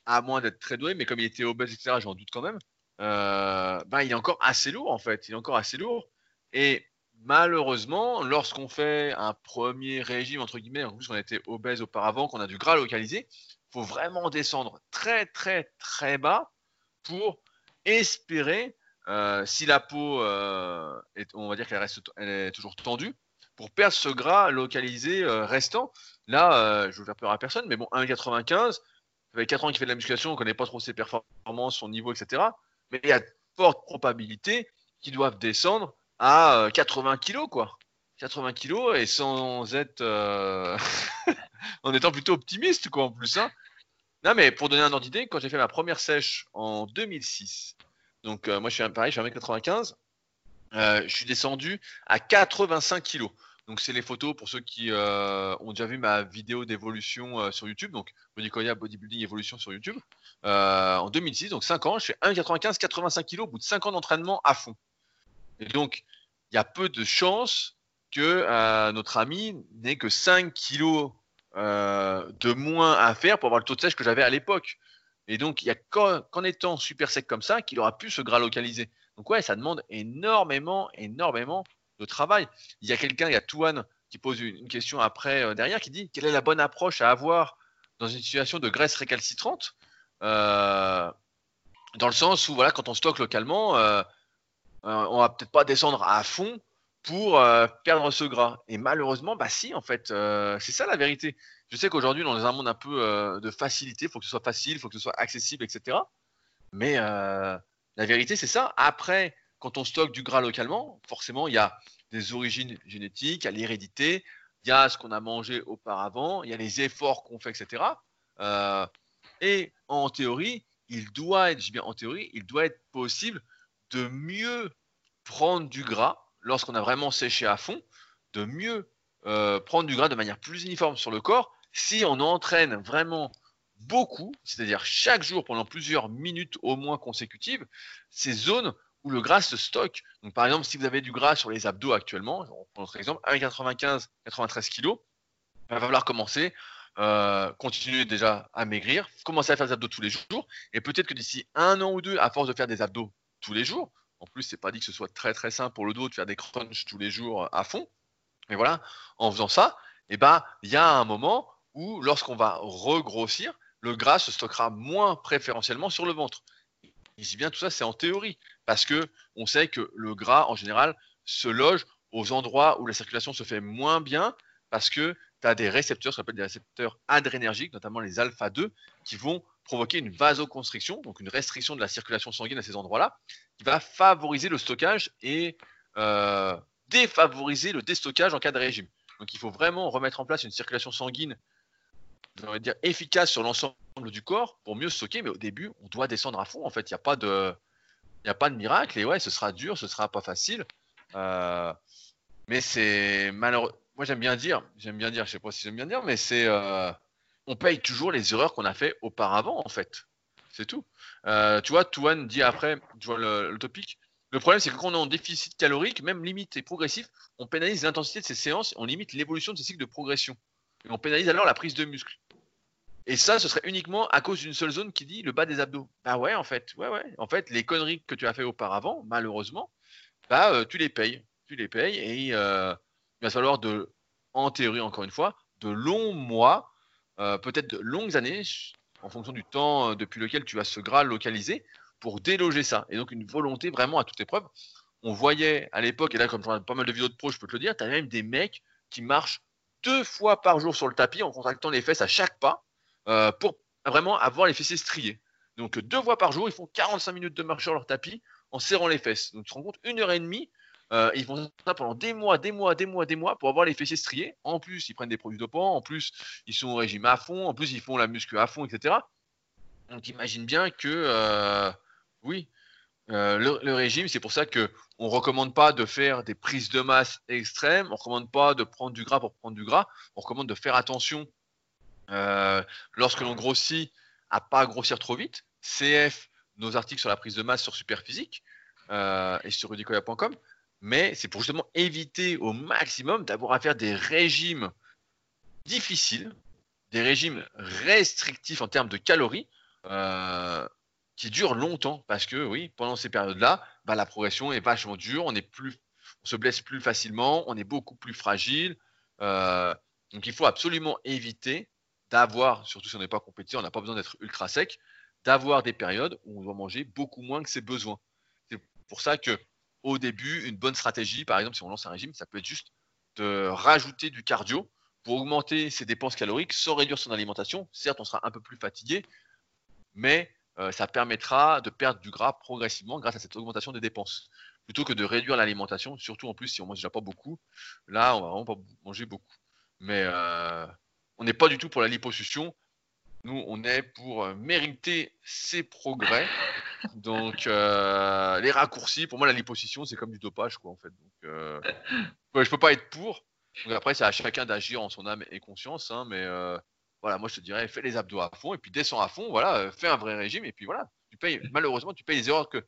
à moins d'être très doué, mais comme il était obèse, etc., j'en doute quand même, euh, bah, il est encore assez lourd en fait. Il est encore assez lourd. Et malheureusement, lorsqu'on fait un premier régime, entre guillemets, en plus qu'on était obèse auparavant, qu'on a du gras localisé, il faut vraiment descendre très très très bas pour espérer, euh, si la peau, est, on va dire qu'elle reste, toujours tendue, pour perdre ce gras localisé restant. Là, je veux faire peur à personne, mais bon, 1,95, ça fait 4 ans qu'il fait de la musculation, on ne connaît pas trop ses performances, son niveau, etc. Mais il y a de fortes probabilités qu'ils doivent descendre à 80 euh, kg, quoi. 80 kg et sans être. Euh, en étant plutôt optimiste, quoi, en plus. Hein. Non, mais pour donner un ordre d'idée, quand j'ai fait ma première sèche en 2006, donc moi je suis pareil, je suis 1m95, je suis descendu à 85 kg. Donc c'est les photos pour ceux qui euh, ont déjà vu ma vidéo d'évolution euh, sur YouTube, donc Bodycoya Bodybuilding Evolution sur YouTube, en 2006, donc 5 ans, je fais 1,95, 85 kg au bout de 5 ans d'entraînement à fond. Et donc il y a peu de chances que notre ami n'ait que 5 kg de moins à faire pour avoir le taux de sèche que j'avais à l'époque. Et donc, il n'y a qu'en étant super sec comme ça qu'il aura pu se gras localiser. Donc ouais, ça demande énormément, énormément de travail. Il y a quelqu'un, il y a Touane qui pose une question après euh, derrière qui dit quelle est la bonne approche à avoir dans une situation de graisse récalcitrante euh, dans le sens où voilà quand on stocke localement euh, on va peut-être pas descendre à fond pour perdre ce gras et malheureusement bah si en fait c'est ça la vérité je sais qu'aujourd'hui, dans un monde un peu de facilité, il faut que ce soit facile, il faut que ce soit accessible, etc. Mais la vérité, c'est ça. Après, quand on stocke du gras localement, forcément, il y a des origines génétiques, il y a l'hérédité, il y a ce qu'on a mangé auparavant, il y a les efforts qu'on fait, etc. Euh, et en théorie, il doit être, bien en théorie, il doit être possible de mieux prendre du gras lorsqu'on a vraiment séché à fond, de mieux prendre du gras de manière plus uniforme sur le corps si on entraîne vraiment beaucoup, c'est-à-dire chaque jour pendant plusieurs minutes au moins consécutives, ces zones où le gras se stocke. Donc par exemple, si vous avez du gras sur les abdos actuellement, on prend notre exemple, 1,95, 93 kg, il va falloir commencer, euh, continuer déjà à maigrir, commencer à faire des abdos tous les jours, et peut-être que d'ici un an ou deux, à force de faire des abdos tous les jours, en plus c'est pas dit que ce soit très très simple pour le dos de faire des crunchs tous les jours à fond, mais voilà, en faisant ça, eh ben il y a un moment où lorsqu'on va regrossir, le gras se stockera moins préférentiellement sur le ventre. Ici bien, tout ça, c'est en théorie, parce que on sait que le gras, en général, se loge aux endroits où la circulation se fait moins bien, parce que tu as des récepteurs, ce qu'on appelle des récepteurs adrénergiques, notamment les alpha-2, qui vont provoquer une vasoconstriction, donc une restriction de la circulation sanguine à ces endroits-là, qui va favoriser le stockage et euh, défavoriser le déstockage en cas de régime. Donc il faut vraiment remettre en place une circulation sanguine dire, efficace sur l'ensemble du corps pour mieux stocker. Mais au début, on doit descendre à fond. En fait, il n'y a pas de, de miracle. Et ouais, ce sera dur, ce sera pas facile. Euh, mais c'est malheureux. Moi, j'aime bien dire, j'aime bien dire, je sais pas si j'aime bien dire, mais c'est, euh, on paye toujours les erreurs qu'on a fait auparavant, en fait. C'est tout. Euh, tu vois, Tuan dit après, tu vois le, le topic. Le problème, c'est que quand on est en déficit calorique, même limité progressif, on pénalise l'intensité de ces séances, on limite l'évolution de ces cycles de progression. Et on pénalise alors la prise de muscle. Et ça, ce serait uniquement à cause d'une seule zone qui dit le bas des abdos. Bah ouais, en fait, ouais, ouais. En fait, les conneries que tu as fait auparavant, malheureusement, bah euh, tu les payes, tu les payes, et euh, il va falloir de, en théorie encore une fois, de longs mois, euh, peut-être de longues années, en fonction du temps depuis lequel tu as ce gras localisé, pour déloger ça. Et donc une volonté vraiment à toute épreuve. On voyait à l'époque, et là comme je pas mal de vidéos de pro, je peux te le dire, tu as même des mecs qui marchent deux fois par jour sur le tapis en contractant les fesses à chaque pas euh, pour vraiment avoir les fessiers striés. Donc deux fois par jour, ils font 45 minutes de marche sur leur tapis en serrant les fesses. Donc tu te rends compte, une heure et demie, euh, ils font ça pendant des mois, des mois, des mois, des mois pour avoir les fessiers striés. En plus, ils prennent des produits dopants, en plus, ils sont au régime à fond, en plus, ils font la muscu à fond, etc. Donc imagine bien que, euh, oui, le, régime, c'est pour ça que on recommande pas de faire des prises de masse extrêmes, on recommande pas de prendre du gras pour prendre du gras, on recommande de faire attention euh, lorsque l'on grossit, à pas grossir trop vite. CF, nos articles sur la prise de masse sur Superphysique euh, et sur rudicoya.com. Mais c'est pour justement éviter au maximum d'avoir à faire des régimes difficiles, des régimes restrictifs en termes de calories, euh, qui durent longtemps. Parce que oui, pendant ces périodes-là, bah, la progression est vachement dure, on, plus, on se blesse plus facilement, on est beaucoup plus fragile. donc il faut absolument éviter d'avoir, surtout si on n'est pas compétitif, on n'a pas besoin d'être ultra sec, d'avoir des périodes où on doit manger beaucoup moins que ses besoins. C'est pour ça que au début, une bonne stratégie, par exemple, si on lance un régime, ça peut être juste de rajouter du cardio pour augmenter ses dépenses caloriques sans réduire son alimentation. Certes, on sera un peu plus fatigué, mais euh, ça permettra de perdre du gras progressivement grâce à cette augmentation des dépenses. Plutôt que de réduire l'alimentation, surtout en plus si on mange déjà pas beaucoup, là on va vraiment pas manger beaucoup. Mais euh, on n'est pas du tout pour la liposuction. Nous, on est pour euh, mériter ses progrès. Donc, euh, les raccourcis, pour moi, la liposuction, c'est comme du dopage, quoi, en fait. Donc, euh, je peux pas être pour. Après, c'est à chacun d'agir en son âme et conscience, hein, mais euh, voilà, moi je te dirais, fais les abdos à fond et puis descends à fond, voilà, fais un vrai régime et puis voilà, tu payes, malheureusement, tu payes les erreurs que,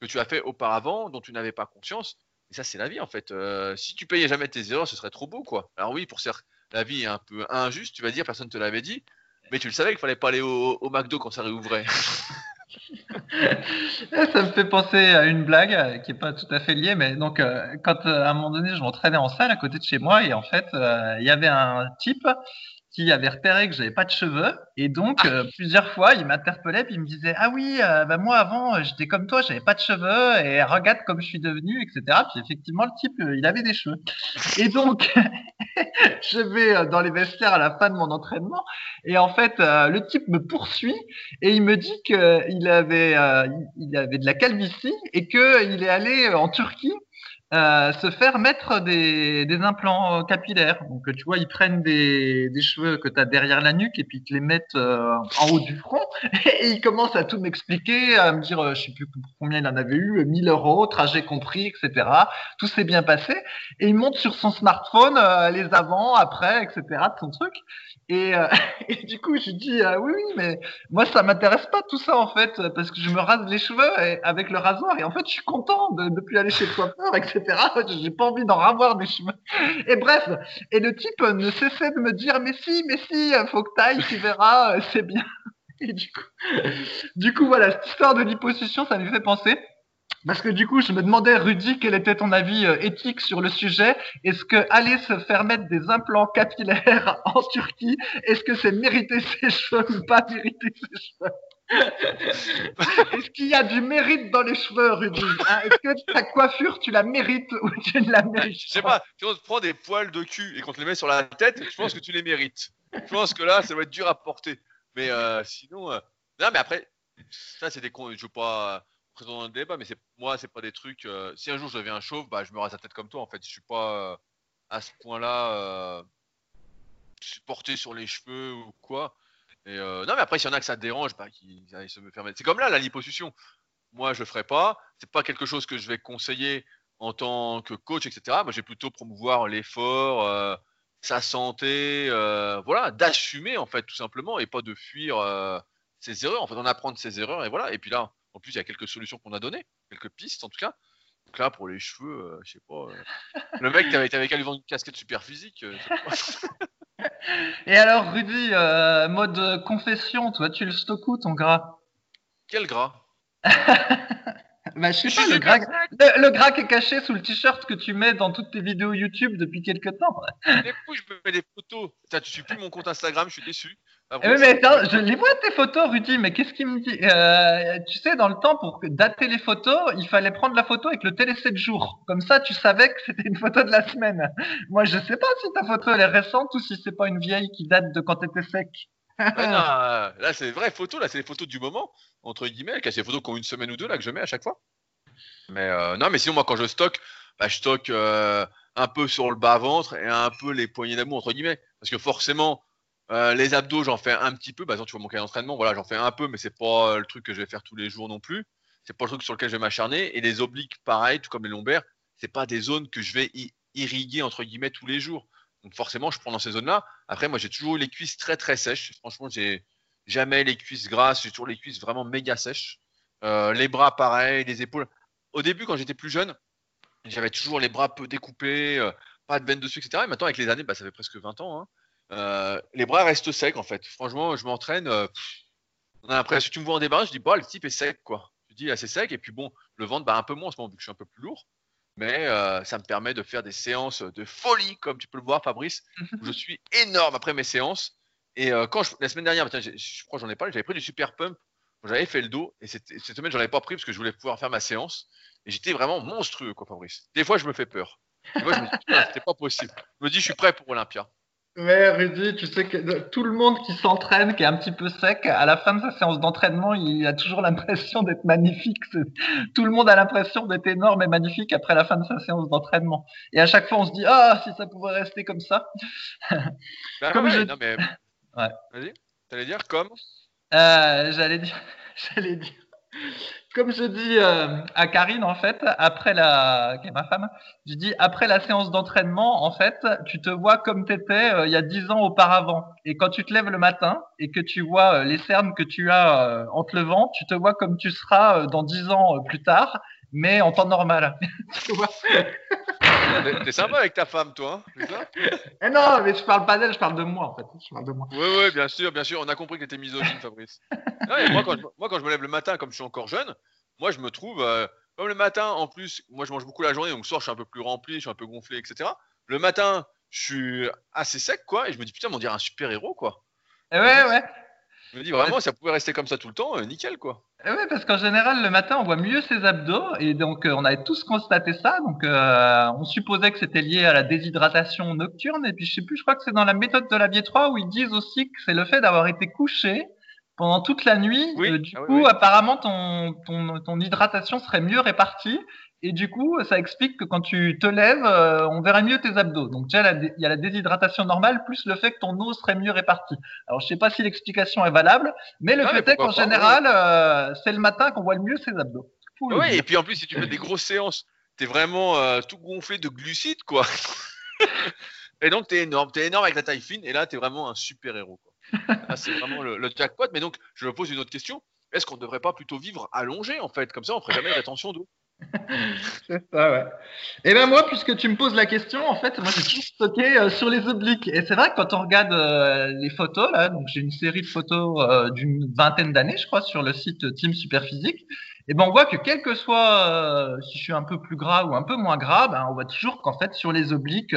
que tu as fait auparavant, dont tu n'avais pas conscience. Et ça, c'est la vie en fait. Si tu payais jamais tes erreurs, ce serait trop beau, quoi. Alors oui, pour certes, la vie est un peu injuste, tu vas dire, personne ne te l'avait dit, mais tu le savais qu'il fallait pas aller au, McDo quand ça réouvrait. ça me fait penser à une blague qui est pas tout à fait liée, mais donc euh, quand à un moment donné je m'entraînais en salle à côté de chez moi et en fait euh, il y avait un type qui avait repéré que j'avais pas de cheveux. Et donc euh, plusieurs fois il m'interpellait puis il me disait ah oui euh, bah moi avant euh, j'étais comme toi j'avais pas de cheveux et regarde comme je suis devenu etc puis effectivement le type il avait des cheveux. Et donc je vais dans les vestiaires à la fin de mon entraînement et en fait le type me poursuit et il me dit que il avait il avait de la calvitie et que il est allé en Turquie euh, se faire mettre des, des, implants euh, capillaires. Donc, tu vois, ils prennent des, des cheveux que tu as derrière la nuque et puis ils te les mettent euh, en haut du front. Et ils commencent à tout m'expliquer, à me dire, je sais plus combien il en avait eu, 1000 euros, trajet compris, etc. Tout s'est bien passé. Et il monte sur son smartphone les avant, après, etc. de son truc. Et, euh, et, du coup, je dis euh, oui, oui, mais moi, ça m'intéresse pas tout ça en fait, parce que je me rase les cheveux avec le rasoir et en fait, je suis content de ne plus aller chez le coiffeur, etc. J'ai pas envie d'en ravoir des cheveux. Et bref, et le type ne cessait de me dire mais si, mais si, faut que t'ailles, tu verras, c'est bien. Et du coup, du coup, voilà, cette histoire de liposuction, ça lui fait penser. Parce que du coup, je me demandais, Rudy, quel était ton avis euh, éthique sur le sujet? Est-ce que aller se faire mettre des implants capillaires en Turquie, est-ce que c'est mériter ses cheveux ou pas mériter ses cheveux? Est-ce qu'il y a du mérite dans les cheveux, Rudy? Hein? Est-ce que ta coiffure, tu la mérites ou tu ne la mérites Je sais pas, si on te prend des poils de cul et qu'on te les met sur la tête, je pense que tu les mérites. Je pense que là, ça va être dur à porter. Mais euh, sinon, euh, non, mais après, ça, c'est des cons. Je veux pas présent dans le débat, mais c'est moi, c'est pas des trucs. Euh, si un jour je deviens chauve, bah, je me rase la tête comme toi. En fait, je suis pas euh, à ce point-là euh, porté sur les cheveux ou quoi. Et, non, mais après, s'il y en a que ça dérange, bah, qu'ils se me permettre. C'est comme là, la liposuction. Moi, je ferai pas. C'est pas quelque chose que je vais conseiller en tant que coach, etc. Moi, je vais plutôt promouvoir l'effort, sa santé, voilà, d'assumer en fait, tout simplement, et pas de fuir ses erreurs. En fait, d'en apprendre ses erreurs, et voilà. Et puis là, en plus, il y a quelques solutions qu'on a données, quelques pistes en tout cas. Donc là, pour les cheveux, euh, je sais pas. Euh, le mec, t'avais, qu'à lui vendre une casquette super physique. Euh, Et alors, Rudy, mode confession, toi, tu le stockes où ton gras? Quel gras? bah, je sais pas, le qui est caché sous le t-shirt que tu mets dans toutes tes vidéos YouTube depuis quelques temps. coup, je me mets des photos. Putain, tu suis plus mon compte Instagram, je suis déçu. Ah eh mais attends, je les vois tes photos, Rudy, mais qu'est-ce qu'il me dit? Euh, Tu sais, dans le temps, pour dater les photos, il fallait prendre la photo avec le télé 7 jours. Comme ça, tu savais que c'était une photo de la semaine. Moi, je sais pas si ta photo elle est récente ou si c'est pas une vieille qui date de quand t'étais sec. Non, là, c'est des vraies photos, là, c'est les photos du moment, entre guillemets. C'est des photos qui ont une semaine ou deux, là, que je mets à chaque fois. Mais euh, non, mais sinon, moi, quand je stocke, bah, je stocke euh, un peu sur le bas-ventre et un peu les poignées d'amour, entre guillemets. Parce que forcément, euh, les abdos, j'en fais un petit peu. Bah, tu vois mon cas d'entraînement, voilà, j'en fais un peu, mais c'est pas le truc que je vais faire tous les jours non plus. C'est pas le truc sur lequel je vais m'acharner. Et les obliques, pareil, tout comme les lombaires, c'est pas des zones que je vais irriguer entre guillemets tous les jours. Donc forcément, je prends dans ces zones-là. Après, moi, j'ai toujours les cuisses très très sèches. Franchement, j'ai jamais les cuisses grasses. J'ai toujours les cuisses vraiment méga sèches. Euh, les bras, pareil, les épaules. Au début, quand j'étais plus jeune, j'avais toujours les bras peu découpés, euh, pas de veines dessus, etc. Et maintenant, avec les années, bah, ça fait presque 20 ans. Hein, euh, les bras restent secs en fait. Franchement, je m'entraîne. On a l'impression, si tu me vois en débat, je dis, bah, le type est sec quoi. Je dis assez sec et puis bon, le ventre, bah, un peu moins en ce moment vu que je suis un peu plus lourd. Mais euh, ça me permet de faire des séances de folie, comme tu peux le voir, Fabrice. Où je suis énorme après mes séances. Et quand la semaine dernière, je crois que j'en ai parlé, j'avais pris du super pump. J'avais fait le dos et cette, cette semaine, j'en avais pas pris parce que je voulais pouvoir faire ma séance. Et j'étais vraiment monstrueux, quoi, Fabrice. Des fois, je me fais peur. Des fois, je me dis, c'était pas possible. Je me dis, je suis prêt pour Olympia. Mais Rudy, tu sais que tout le monde qui s'entraîne, qui est un petit peu sec, à la fin de sa séance d'entraînement, il a toujours l'impression d'être magnifique. Tout le monde a l'impression d'être énorme et magnifique après la fin de sa séance d'entraînement. Et à chaque fois, on se dit ah si ça pouvait rester comme ça. Bah comme je... non, mais... ouais. Vas-y. T'allais dire comme? Euh, J'allais dire, j'allais dire. Comme je dis euh, à Karine, en fait, après la, qui est ma femme, je dis après la séance d'entraînement, en fait, tu te vois comme tu étais euh, il y a dix ans auparavant. Et quand tu te lèves le matin et que tu vois euh, les cernes que tu as en te levant, tu te vois comme tu seras dans dix ans plus tard, mais en temps normal. T'es sympa avec ta femme, toi, hein, eh Non, mais je parle pas d'elle, je parle de moi, en fait. Je parle de moi. Oui, oui, bien sûr, bien sûr. On a compris que t'étais misogyne, Fabrice. moi, quand je, moi, quand je me lève le matin, comme je suis encore jeune, moi, je me trouve, euh, comme le matin, en plus, moi, je mange beaucoup la journée, donc le soir, je suis un peu plus rempli, je suis un peu gonflé, etc. Le matin, je suis assez sec, quoi, et je me dis, putain, on dirait un super héros, quoi. Eh ouais, ouais. Je me dis vraiment, ça pouvait rester comme ça tout le temps, euh, nickel quoi. Eh oui, parce qu'en général, le matin, on voit mieux ses abdos, et donc euh, on avait tous constaté ça. Donc euh, on supposait que c'était lié à la déshydratation nocturne, et puis je sais plus, je crois que c'est dans la méthode de la biais 3 où ils disent aussi que c'est le fait d'avoir été couché pendant toute la nuit. du ah coup, apparemment, ton, ton, ton hydratation serait mieux répartie, et du coup, ça explique que quand tu te lèves, euh, on verrait mieux tes abdos. Donc déjà, il y a la déshydratation normale plus le fait que ton eau serait mieux répartie. Alors je sais pas si l'explication est valable, mais le fait est qu'en général, euh, c'est le matin qu'on voit le mieux ses abdos. Oui, et puis en plus, si tu fais des grosses séances, tu es vraiment euh, tout gonflé de glucides, quoi. et donc, tu es énorme. Tu es énorme avec la taille fine, et là, tu es vraiment un super héros. c'est vraiment le, le, jackpot. Mais donc, je me pose une autre question. Est-ce qu'on ne devrait pas plutôt vivre allongé, en fait? Comme ça, on ne ferait jamais rétention d'eau. c'est ça, ouais. Et eh ben moi, puisque tu me poses la question, en fait, moi j'ai tout stocké euh, sur les obliques. Et c'est vrai que quand on regarde euh, les photos, là, donc j'ai une série de photos euh, d'une vingtaine d'années, je crois, sur le site Team Superphysique. Et ben on voit que quel que soit si je suis un peu plus gras ou un peu moins gras, ben, on voit toujours qu'en fait sur les obliques,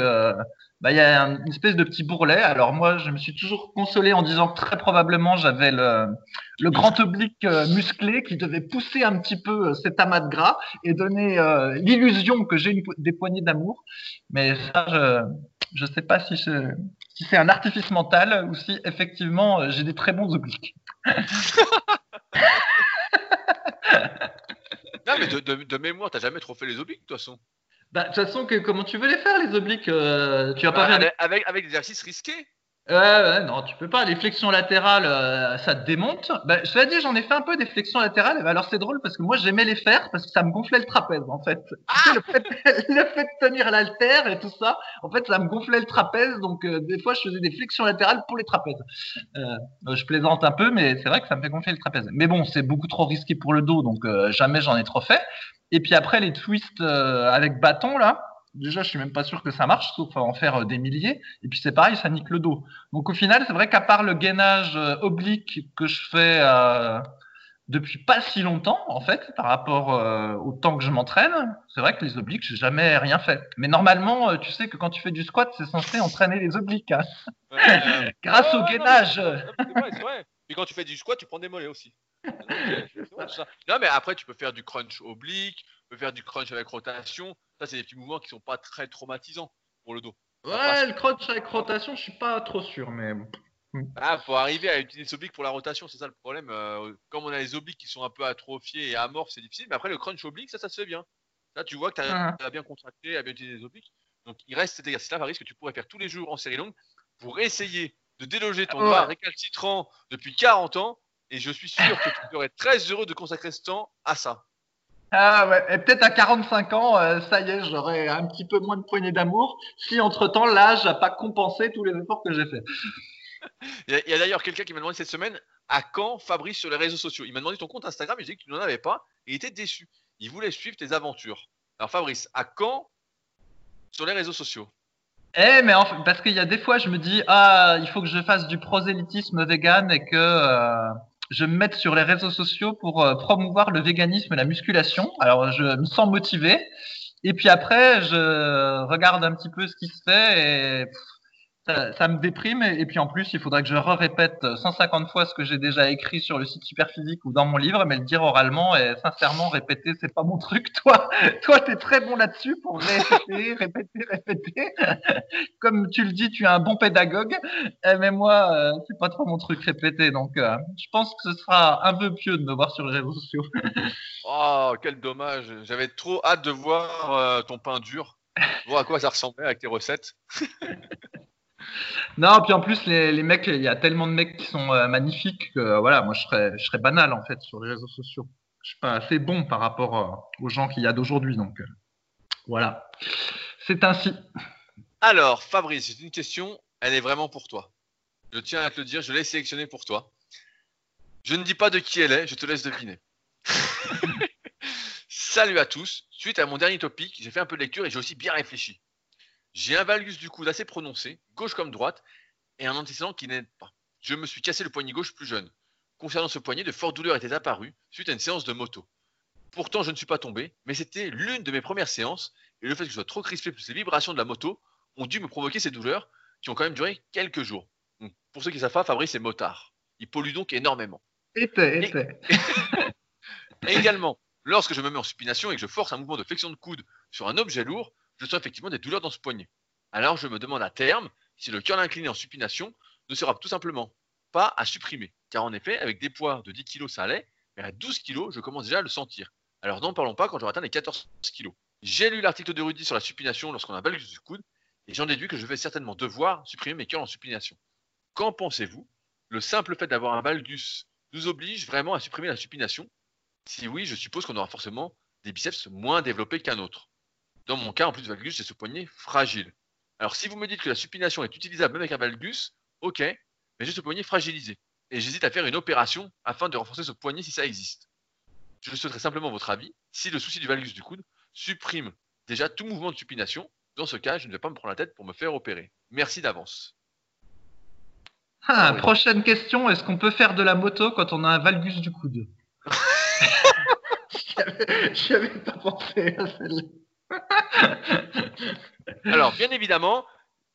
bah, il y a une espèce de petit bourrelet. Alors moi, je me suis toujours consolé en disant que très probablement j'avais le, le grand oblique euh, musclé qui devait pousser un petit peu euh, cet amas de gras et donner euh, l'illusion que j'ai des poignées d'amour. Mais ça, je ne sais pas si, si c'est un artifice mental ou si effectivement j'ai des très bons obliques. non, mais de, de, de mémoire, t'as jamais trop fait les obliques de toute façon. Bah, de toute façon, que, comment tu veux les faire, les obliques euh, Tu vas pas bah, faire avec, avec des exercices risqués ouais, non, tu peux pas. Les flexions latérales, euh, ça te démonte. Bah, je dit, j'en ai fait un peu des flexions latérales. Bah, alors, c'est drôle parce que moi, j'aimais les faire parce que ça me gonflait le trapèze, en fait. Ah le, fait le, fait de tenir l'altère et tout ça, en fait, ça me gonflait le trapèze. Donc, euh, des fois, je faisais des flexions latérales pour les trapèzes. Euh, je plaisante un peu, mais c'est vrai que ça me fait gonfler le trapèze. Mais bon, c'est beaucoup trop risqué pour le dos, donc jamais j'en ai trop fait. Et puis après, les twists avec bâton, là, déjà, je suis même pas sûr que ça marche, sauf à en faire euh, des milliers. Et puis c'est pareil, ça nique le dos. Donc au final, c'est vrai qu'à part le gainage euh, oblique que je fais euh, depuis pas si longtemps, en fait, par rapport au temps que je m'entraîne, c'est vrai que les obliques, j'ai jamais rien fait. Mais normalement, tu sais que quand tu fais du squat, c'est censé entraîner les obliques. Hein. Grâce au gainage. C'est vrai, Puis quand tu fais du squat, tu prends des mollets aussi. Non, mais après, tu peux faire du crunch oblique, tu peux faire du crunch avec rotation. Ça, c'est des petits mouvements qui sont pas très traumatisants pour le dos. Ouais, le crunch avec rotation, je suis pas trop sûr, mais. Ah, faut arriver à utiliser les obliques pour la rotation, c'est ça le problème. Euh, comme on a les obliques qui sont un peu atrophiés et amorphes, c'est difficile. Mais après, le crunch oblique, ça, ça se fait bien. Là, tu vois que tu as, ah. bien contracté, à bien utiliser les obliques. Donc, il reste cet exercice-là, Fabrice, que tu pourrais faire tous les jours en série longue pour essayer de déloger ton bras récalcitrant depuis 40 ans. Et je suis sûr que tu serais très heureux de consacrer ce temps à ça. Ah ouais, et peut-être à 45 ans, euh, ça y est, j'aurai un petit peu moins de poignée d'amour, si entre-temps l'âge n'a pas compensé tous les efforts que j'ai faits. Il y a, d'ailleurs quelqu'un qui m'a demandé cette semaine à quand Fabrice sur les réseaux sociaux? Il m'a demandé ton compte Instagram, et j'ai dit que tu n'en avais pas, et il était déçu. Il voulait suivre tes aventures. Alors Fabrice, à quand sur les réseaux sociaux? Eh, mais parce qu'il y a des fois, je me dis, ah, il faut que je fasse du prosélytisme vegan et que euh, je me mette sur les réseaux sociaux pour euh, promouvoir le véganisme et la musculation. Alors, je me sens motivé. Et puis après, je regarde un petit peu ce qui se fait et ça, me déprime. Et, puis en plus, il faudrait que je répète 150 fois ce que j'ai déjà écrit sur le site Superphysique ou dans mon livre, mais le dire oralement et sincèrement, répéter, c'est pas mon truc. Toi, toi, t'es très bon là-dessus pour répéter, répéter, répéter. Comme tu le dis, tu es un bon pédagogue. Eh, mais moi, euh, c'est pas trop mon truc répéter. Donc, euh, je pense que ce sera un peu pieux de me voir sur les réseaux sociaux. oh, quel dommage. J'avais trop hâte de voir euh, ton pain dur, voir à quoi ça ressemblait avec tes recettes. Non, puis en plus, les, mecs, il y a tellement de mecs qui sont euh, magnifiques que voilà, moi je serais, banal en fait sur les réseaux sociaux. je suis pas assez bon par rapport aux gens qu'il y a d'aujourd'hui. Donc voilà, c'est ainsi. Alors, Fabrice, c'est une question, elle est vraiment pour toi. Je tiens à te le dire, je l'ai sélectionnée pour toi. Je ne dis pas de qui elle est, je te laisse deviner. Salut à tous. Suite à mon dernier topic, j'ai fait un peu de lecture et j'ai aussi bien réfléchi. J'ai un valgus du coude assez prononcé, gauche comme droite, et un antécédent qui n'aide pas. Je me suis cassé le poignet gauche plus jeune. Concernant ce poignet, de fortes douleurs étaient apparues suite à une séance de moto. Pourtant, je ne suis pas tombé, mais c'était l'une de mes premières séances, et le fait que je sois trop crispé plus les vibrations de la moto ont dû me provoquer ces douleurs qui ont quand même duré quelques jours. pour ceux qui savent pas, Fabrice est motard. Il pollue donc énormément. Était, était. et également, lorsque je me mets en supination et que je force un mouvement de flexion de coude sur un objet lourd, je sens effectivement des douleurs dans ce poignet. Alors je me demande à terme si le cœur incliné en supination ne sera tout simplement pas à supprimer. Car en effet, avec des poids de 10 kg ça allait, mais à 12 kg je commence déjà à le sentir. Alors n'en parlons pas quand j'aurai atteint les 14 kg. J'ai lu l'article de Rudy sur la supination lorsqu'on a un valgus du coude, et j'en déduis que je vais certainement devoir supprimer mes cœurs en supination. Qu'en pensez-vous? Le simple fait d'avoir un valgus nous oblige vraiment à supprimer la supination? Si oui, je suppose qu'on aura forcément des biceps moins développés qu'un autre. Dans mon cas, en plus du valgus, j'ai ce poignet fragile. Alors si vous me dites que la supination est utilisable même avec un valgus, ok, mais j'ai ce poignet fragilisé. Et j'hésite à faire une opération afin de renforcer ce poignet si ça existe. Je souhaiterais simplement votre avis si le souci du valgus du coude supprime déjà tout mouvement de supination dans ce cas, je ne vais pas me prendre la tête pour me faire opérer. Merci d'avance. Ah, prochaine question, est-ce qu'on peut faire de la moto quand on a un valgus du coude? Je avais pas pensé à celle-là. Alors, bien évidemment,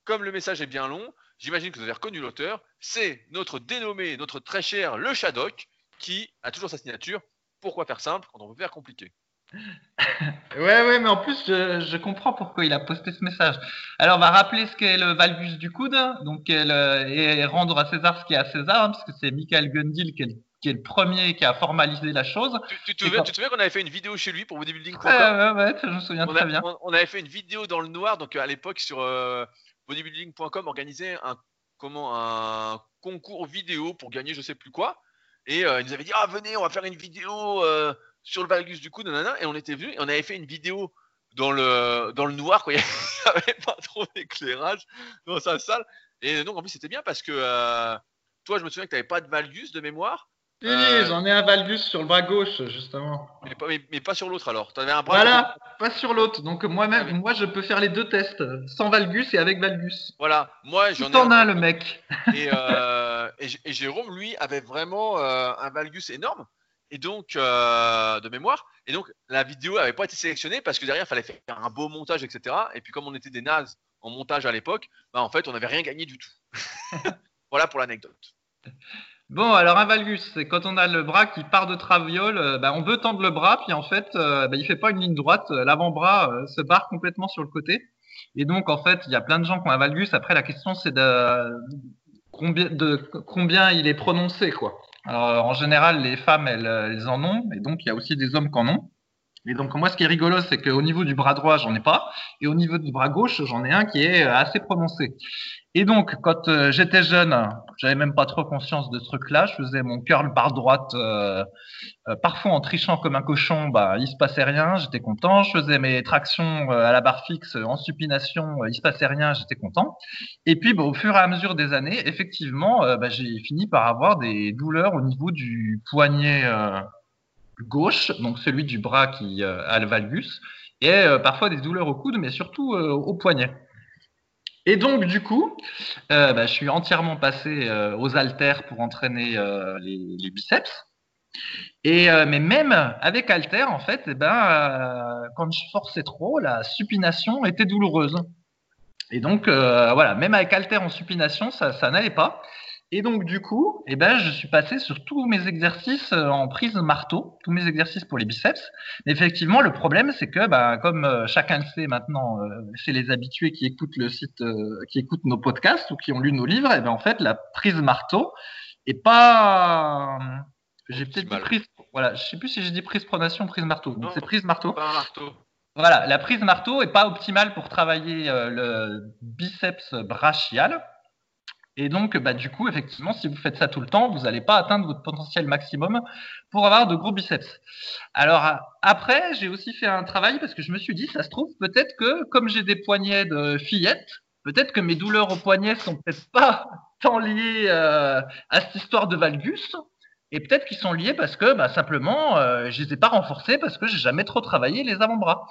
comme le message est bien long, j'imagine que vous avez reconnu l'auteur. C'est notre dénommé, notre très cher Le Shadok, qui a toujours sa signature. Pourquoi faire simple quand on veut faire compliqué ouais, ouais, mais en plus, je, comprends pourquoi il a posté ce message. Alors, on va rappeler ce qu'est le valgus du coude, donc et rendre à César ce qui est à César, hein, parce que c'est Michael Gundil qui est, premier qui a formalisé la chose. Tu, te souviens, qu'on avait fait une vidéo chez lui pour bodybuilding.com ouais, ouais, ouais, je me souviens on très bien. On, avait fait une vidéo dans le noir, donc à l'époque sur euh, bodybuilding.com, organisait un, comment, un concours vidéo pour gagner je sais plus quoi. Et euh, il nous avait dit, ah venez, on va faire une vidéo. Euh, sur le valgus du coup, nanana, et on était venu et on avait fait une vidéo dans le, dans le noir, quoi. il n'y avait pas trop d'éclairage dans sa salle. Et donc, en plus, c'était bien parce que euh, toi, je me souviens que tu n'avais pas de valgus de mémoire. Euh, j'en ai un valgus sur le bras gauche, justement. Mais pas, mais, pas sur l'autre alors. Avais un bras voilà, pas sur l'autre. Donc moi-même, ah moi, je peux faire les deux tests, sans valgus et avec valgus. Voilà, moi j'en ai. en un, le mec. Et, euh, et, Jérôme, lui, avait vraiment un valgus énorme et donc euh, de mémoire. Et donc la vidéo n'avait pas été sélectionnée parce que derrière il fallait faire un beau montage, etc. Et puis comme on était des nazes en montage à l'époque, bah, en fait on n'avait rien gagné du tout. voilà pour l'anecdote. Bon, alors un valgus, c'est quand on a le bras qui part de traviole, euh, bah, on veut tendre le bras, puis en fait, euh, bah, il fait pas une ligne droite, l'avant-bras se barre complètement sur le côté. Et donc, en fait, il y a plein de gens qui ont un valgus. Après, la question, c'est de combien, de combien il est prononcé, quoi. Alors, en général, les femmes, elles, en ont, et donc il y a aussi des hommes qui en ont. Et donc, moi, ce qui est rigolo, c'est qu'au niveau du bras droit, j'en ai pas, et au niveau du bras gauche, j'en ai un qui est euh, assez prononcé. Et donc, quand euh, j'étais jeune, j'avais même pas trop conscience de ce truc-là. Je faisais mon curl barre droite, euh, euh, parfois en trichant comme un cochon. Bah, il se passait rien, j'étais content. Je faisais mes tractions à la barre fixe en supination, il se passait rien, j'étais content. Et puis, bah, au fur et à mesure des années, effectivement, bah, j'ai fini par avoir des douleurs au niveau du poignet gauche, donc celui du bras qui a le valgus, et parfois des douleurs au coude, mais surtout au poignet. Et donc, du coup, euh, bah, je suis entièrement passé euh, aux haltères pour entraîner euh, les, biceps. Et, mais même avec haltères, en fait, eh ben, quand je forçais trop, la supination était douloureuse. Et donc, voilà, même avec haltères en supination, ça n'allait pas. Et donc, du coup, eh ben, je suis passé sur tous mes exercices euh, en prise marteau, tous mes exercices pour les biceps. Mais effectivement, le problème, c'est que, bah, comme euh, chacun le sait maintenant, euh, c'est les habitués qui écoutent le site, qui écoutent nos podcasts ou qui ont lu nos livres, eh ben, en fait, la prise marteau est pas. J'ai peut-être dit prise. Voilà, je sais plus si j'ai dit prise pronation, prise marteau. Donc, c'est prise marteau. Pas marteau. Voilà, la prise marteau est pas optimale pour travailler le biceps brachial Et donc, bah, du coup, effectivement, si vous faites ça tout le temps, vous n'allez pas atteindre votre potentiel maximum pour avoir de gros biceps. Alors, après, j'ai aussi fait un travail parce que je me suis dit, ça se trouve, peut-être que comme j'ai des poignets de fillettes, peut-être que mes douleurs aux poignets sont peut-être pas tant liées euh, à cette histoire de valgus. Et peut-être qu'ils sont liés parce que bah, simplement, euh, je les ai pas renforcés parce que j'ai jamais trop travaillé les avant-bras.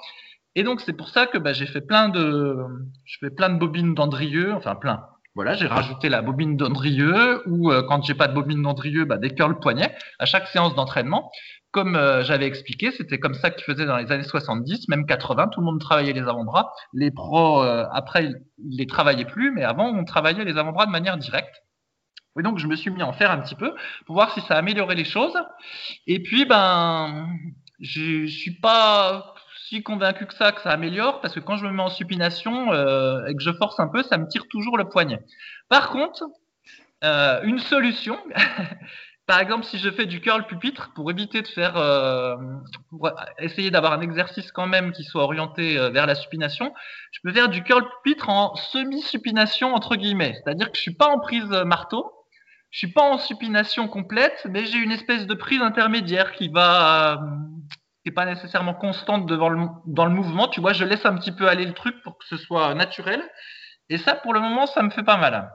Et donc c'est pour ça que bah, j'ai fait plein de, je fais plein de bobines d'Andrieux, enfin plein, voilà, j'ai rajouté la bobine d'Andrieux ou euh, quand j'ai pas de bobine d'Andrieux, bah, des curls poignets à chaque séance d'entraînement. Comme euh, j'avais expliqué, c'était comme ça qu'ils faisaient dans les années 70, même 80, tout le monde travaillait les avant-bras. Les pros, euh, après, ils les travaillaient plus, mais avant, on travaillait les avant-bras de manière directe. Et donc, je me suis mis à en faire un petit peu pour voir si ça améliorait les choses. Et puis, ben, je suis pas convaincu que ça, que ça améliore, parce que quand je me mets en supination euh, et que je force un peu, ça me tire toujours le poignet. Par contre, euh, une solution, par exemple, si je fais du curl pupitre, pour éviter de faire, euh, pour essayer d'avoir un exercice quand même qui soit orienté vers la supination, je peux faire du curl pupitre en semi-supination entre guillemets, c'est-à-dire que je suis pas en prise marteau, je suis pas en supination complète, mais j'ai une espèce de prise intermédiaire qui va qui n'est pas nécessairement constante devant le, dans le mouvement. Tu vois, je laisse un petit peu aller le truc pour que ce soit naturel. Et ça, pour le moment, ça me fait pas mal.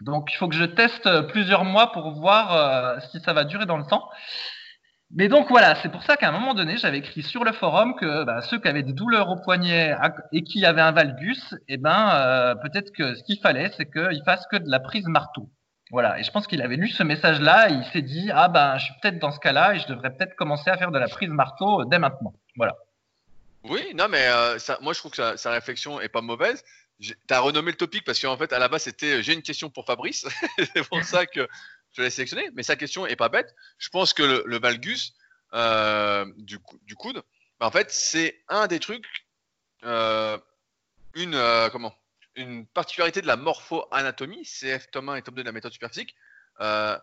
Donc, il faut que je teste plusieurs mois pour voir euh, si ça va durer dans le temps. Mais donc voilà, c'est pour ça qu'à un moment donné, j'avais écrit sur le forum que bah, ceux qui avaient des douleurs au poignet et qui avaient un valgus, eh ben euh, peut-être que ce qu'il fallait, c'est qu'ils fassent que de la prise marteau. Voilà. Et je pense qu'il avait lu ce message-là il s'est dit ah ben je suis peut-être dans ce cas-là et je devrais peut-être commencer à faire de la prise marteau euh, dès maintenant. Voilà. Oui, non mais euh, ça, moi je trouve que sa, réflexion est pas mauvaise. Tu as renommé le topic parce qu'en fait à la base c'était euh, j'ai une question pour Fabrice. c'est pour ça que je l'ai sélectionné. Mais sa question est pas bête. Je pense que le, valgus du, du, coude, bah, en fait c'est un des trucs, une comment? Une particularité de la morpho-anatomie, CF tome 1 et tome 2 de la méthode superphysique, euh,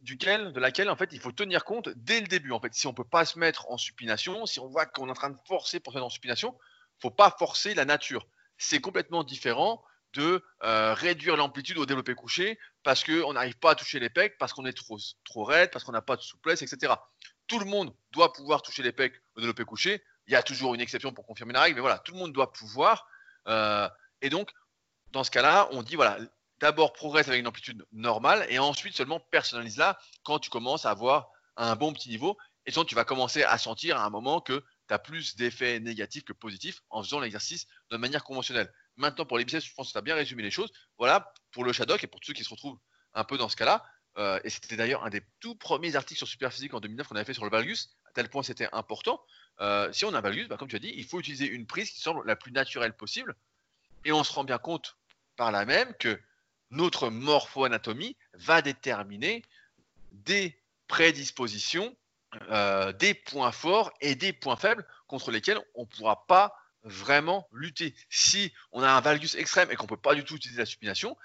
duquel, de laquelle en fait il faut tenir compte dès le début. En fait, si on peut pas se mettre en supination, si on voit qu'on est en train de forcer pour se mettre en supination, faut pas forcer la nature. C'est complètement différent de euh, réduire l'amplitude au développé couché parce qu'on n'arrive pas à toucher les pecs, parce qu'on est trop, trop raide, parce qu'on n'a pas de souplesse, etc. Tout le monde doit pouvoir toucher les pecs au développé couché. Il y a toujours une exception pour confirmer la règle, mais voilà, tout le monde doit pouvoir. Euh, et donc, dans ce cas-là, on dit voilà, d'abord progresse avec une amplitude normale et ensuite seulement personnalise-la quand tu commences à avoir un bon petit niveau. Et sinon, tu vas commencer à sentir à un moment que tu as plus d'effets négatifs que positifs en faisant l'exercice de manière conventionnelle. Maintenant, pour les biceps, je pense que tu as bien résumé les choses. Voilà, pour le Shadok et pour tous ceux qui se retrouvent un peu dans ce cas-là. Euh, et c'était d'ailleurs un des tout premiers articles sur Superphysique en 2009 qu'on avait fait sur le valgus, à tel point c'était important. Euh, si on a un valgus, bah, comme tu as dit, il faut utiliser une prise qui semble la plus naturelle possible et on se rend bien compte par là même que notre morpho-anatomie va déterminer des prédispositions, euh, des points forts et des points faibles contre lesquels on ne pourra pas vraiment lutter. Si on a un valgus extrême et qu'on ne peut pas du tout utiliser la supination,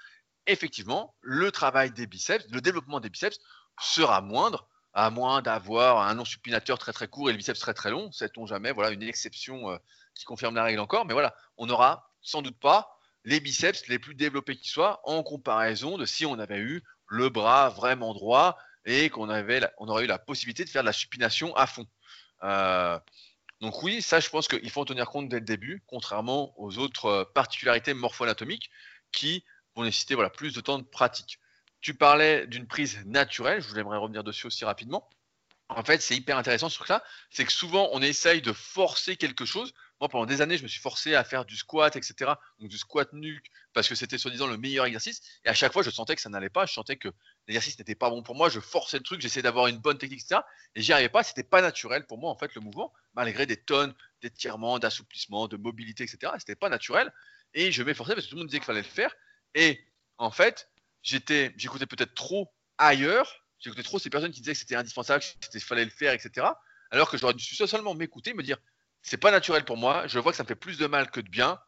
effectivement, le travail des biceps, le développement des biceps sera moindre, à moins d'avoir un non-supinateur très très court et le biceps très très long. Sait-on jamais, voilà une exception euh, qui confirme la règle encore, mais voilà, on aura sans doute pas les biceps les plus développés qui soient en comparaison de si on avait eu le bras vraiment droit et qu'on avait on aurait eu la possibilité de faire de la supination à fond. Euh, donc oui, ça je pense qu'il faut en tenir compte dès le début, contrairement aux autres euh, particularités morpho-anatomiques qui vont nécessiter voilà, plus de temps de pratique. Tu parlais d'une prise naturelle, je voudrais revenir dessus aussi rapidement. En fait, c'est hyper intéressant sur ça, c'est que souvent on essaye de forcer quelque chose pendant des années, je me suis forcé à faire du squat, etc. Donc du squat nuque, parce que c'était soi-disant le meilleur exercice. Et à chaque fois, je sentais que ça n'allait pas. Je sentais que l'exercice n'était pas bon pour moi. Je forçais le truc, j'essayais d'avoir une bonne technique, etc. Et j'y arrivais pas. C'était pas naturel pour moi, en fait, le mouvement, malgré des tonnes d'étirements, d'assouplissement, de mobilité, etc. C'était pas naturel. Et je m'efforçais parce que tout le monde disait qu'il fallait le faire. Et en fait, j'écoutais peut-être trop ailleurs. J'écoutais trop ces personnes qui disaient que c'était indispensable, qu'il fallait le faire, etc. Alors que j'aurais dû seulement m'écouter, me dire c'est pas naturel pour moi. Je vois que ça me fait plus de mal que de bien.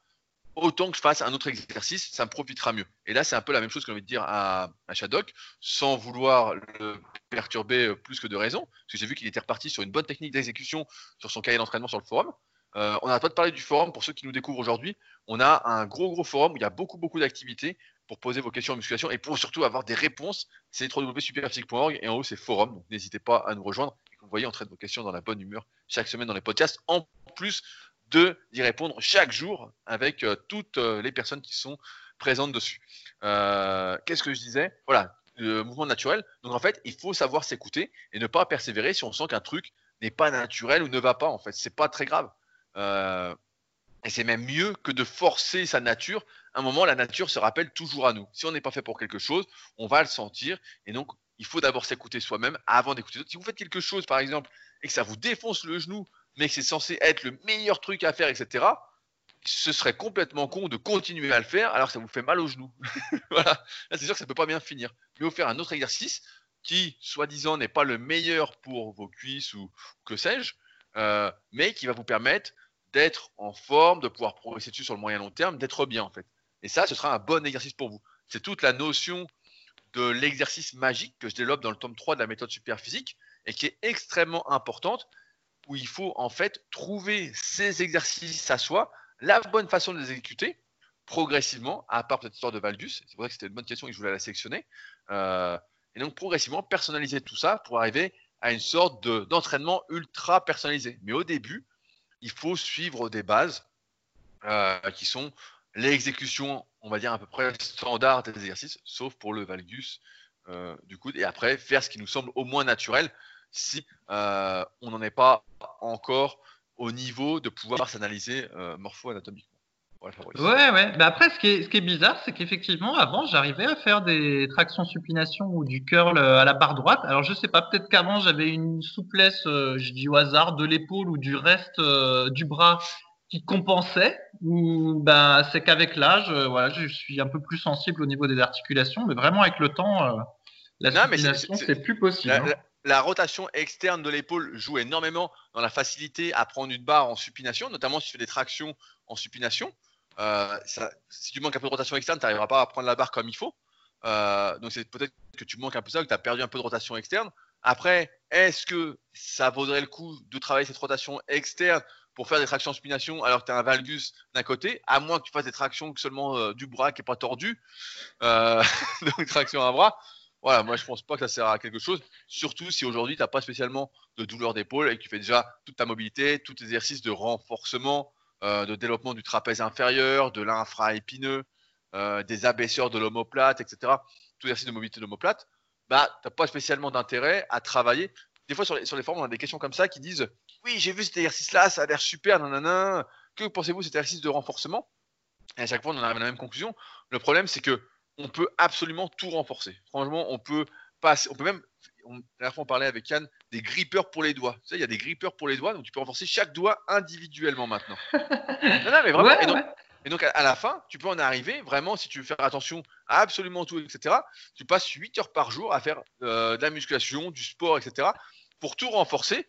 Autant que je fasse un autre exercice, ça me profitera mieux. Et là, c'est un peu la même chose que j'ai envie de dire à, à Shadok, sans vouloir le perturber plus que de raison, parce que j'ai vu qu'il était reparti sur une bonne technique d'exécution sur son cahier d'entraînement sur le forum. Euh, on n'a pas de parler du forum pour ceux qui nous découvrent aujourd'hui. On a un gros gros forum où il y a beaucoup beaucoup d'activités, pour poser vos questions en musculation et pour surtout avoir des réponses, c'est www.superphysique.org et en haut c'est forum. Donc n'hésitez pas à nous rejoindre. Vous voyez, on traite vos questions dans la bonne humeur chaque semaine dans les podcasts, en plus de d'y répondre chaque jour avec euh, toutes euh, les personnes qui sont présentes dessus. Euh, qu'est-ce que je disais? Voilà, le mouvement naturel. Donc en fait, il faut savoir s'écouter et ne pas persévérer si on sent qu'un truc n'est pas naturel ou ne va pas. En fait, c'est pas très grave. et c'est même mieux que de forcer sa nature. À un moment, la nature se rappelle toujours à nous. Si on n'est pas fait pour quelque chose, on va le sentir. Et donc, il faut d'abord s'écouter soi-même avant d'écouter d'autres. Si vous faites quelque chose, par exemple, et que ça vous défonce le genou, mais que c'est censé être le meilleur truc à faire, etc., ce serait complètement con de continuer à le faire alors que ça vous fait mal au genou. voilà. Là, c'est sûr que ça ne peut pas bien finir. Mais vous faire un autre exercice qui, soi-disant, n'est pas le meilleur pour vos cuisses ou que sais-je, euh, mais qui va vous permettre d'être en forme, de pouvoir progresser dessus sur le moyen long terme, d'être bien en fait. Et ça, ce sera un bon exercice pour vous. C'est toute la notion de l'exercice magique que je développe dans le tome 3 de la méthode super physique et qui est extrêmement importante où il faut en fait trouver ces exercices à soi, la bonne façon de les exécuter progressivement, à part cette histoire de Valgus. C'est pour ça que c'était une bonne question et que je voulais la sélectionner. Euh, et donc progressivement personnaliser tout ça pour arriver à une sorte d'entraînement ultra personnalisé. Mais au début, il faut suivre des bases euh, qui sont l'exécution, on va dire à peu près standard des exercices, sauf pour le valgus euh, du coude. Et après, faire ce qui nous semble au moins naturel si euh, on n'en est pas encore au niveau de pouvoir s'analyser euh, morpho-anatomiquement. ouais, ouais. Mais après, ce qui est, bizarre, c'est qu'effectivement, avant, j'arrivais à faire des tractions supination ou du curl à la barre droite. Alors, je sais pas, peut-être qu'avant, j'avais une souplesse, je dis au hasard, de l'épaule ou du reste du bras qui compensait. Ou ben, c'est qu'avec l'âge, voilà, je suis un peu plus sensible au niveau des articulations, mais vraiment avec le temps, la supination, c'est plus possible. Hein la rotation externe de l'épaule joue énormément dans la facilité à prendre une barre en supination, notamment si tu fais des tractions en supination. Euh, si tu manques un peu de rotation externe, tu n'arriveras pas à prendre la barre comme il faut. Euh, donc c'est peut-être que tu manques un peu ça, que tu as perdu un peu de rotation externe. Après, est-ce que ça vaudrait le coup de travailler cette rotation externe pour faire des tractions supination alors que tu as un valgus d'un côté, à moins que tu fasses des tractions seulement euh, du bras qui n'est pas tordu, donc traction à bras. Voilà, moi je pense pas que ça sert à quelque chose, surtout si aujourd'hui tu n'as pas spécialement de douleur d'épaule et que tu fais déjà toute ta mobilité, tout exercice de renforcement, euh, de développement du trapèze inférieur, de l'infra-épineux, euh, des abaisseurs de l'omoplate, etc. Tout exercice de mobilité de bah, tu n'as pas spécialement d'intérêt à travailler. Des fois sur les, sur les forums, on a des questions comme ça qui disent Oui, j'ai vu cet exercice-là, ça a l'air super, nanana. Que pensez-vous de cet exercice de renforcement? Et à chaque fois, on en arrive à la même conclusion. Le problème, c'est que on peut absolument tout renforcer. Franchement, on peut passer, on peut même, on, la fois on parlait avec Yann, des grippeurs pour les doigts. Tu sais, il y a des grippeurs pour les doigts, donc tu peux renforcer chaque doigt individuellement maintenant. non, non, mais vraiment. et, donc, à, la fin, tu peux en arriver vraiment, si tu veux faire attention à absolument tout, etc. Tu passes 8 heures par jour à faire euh, de la musculation, du sport, etc. pour tout renforcer.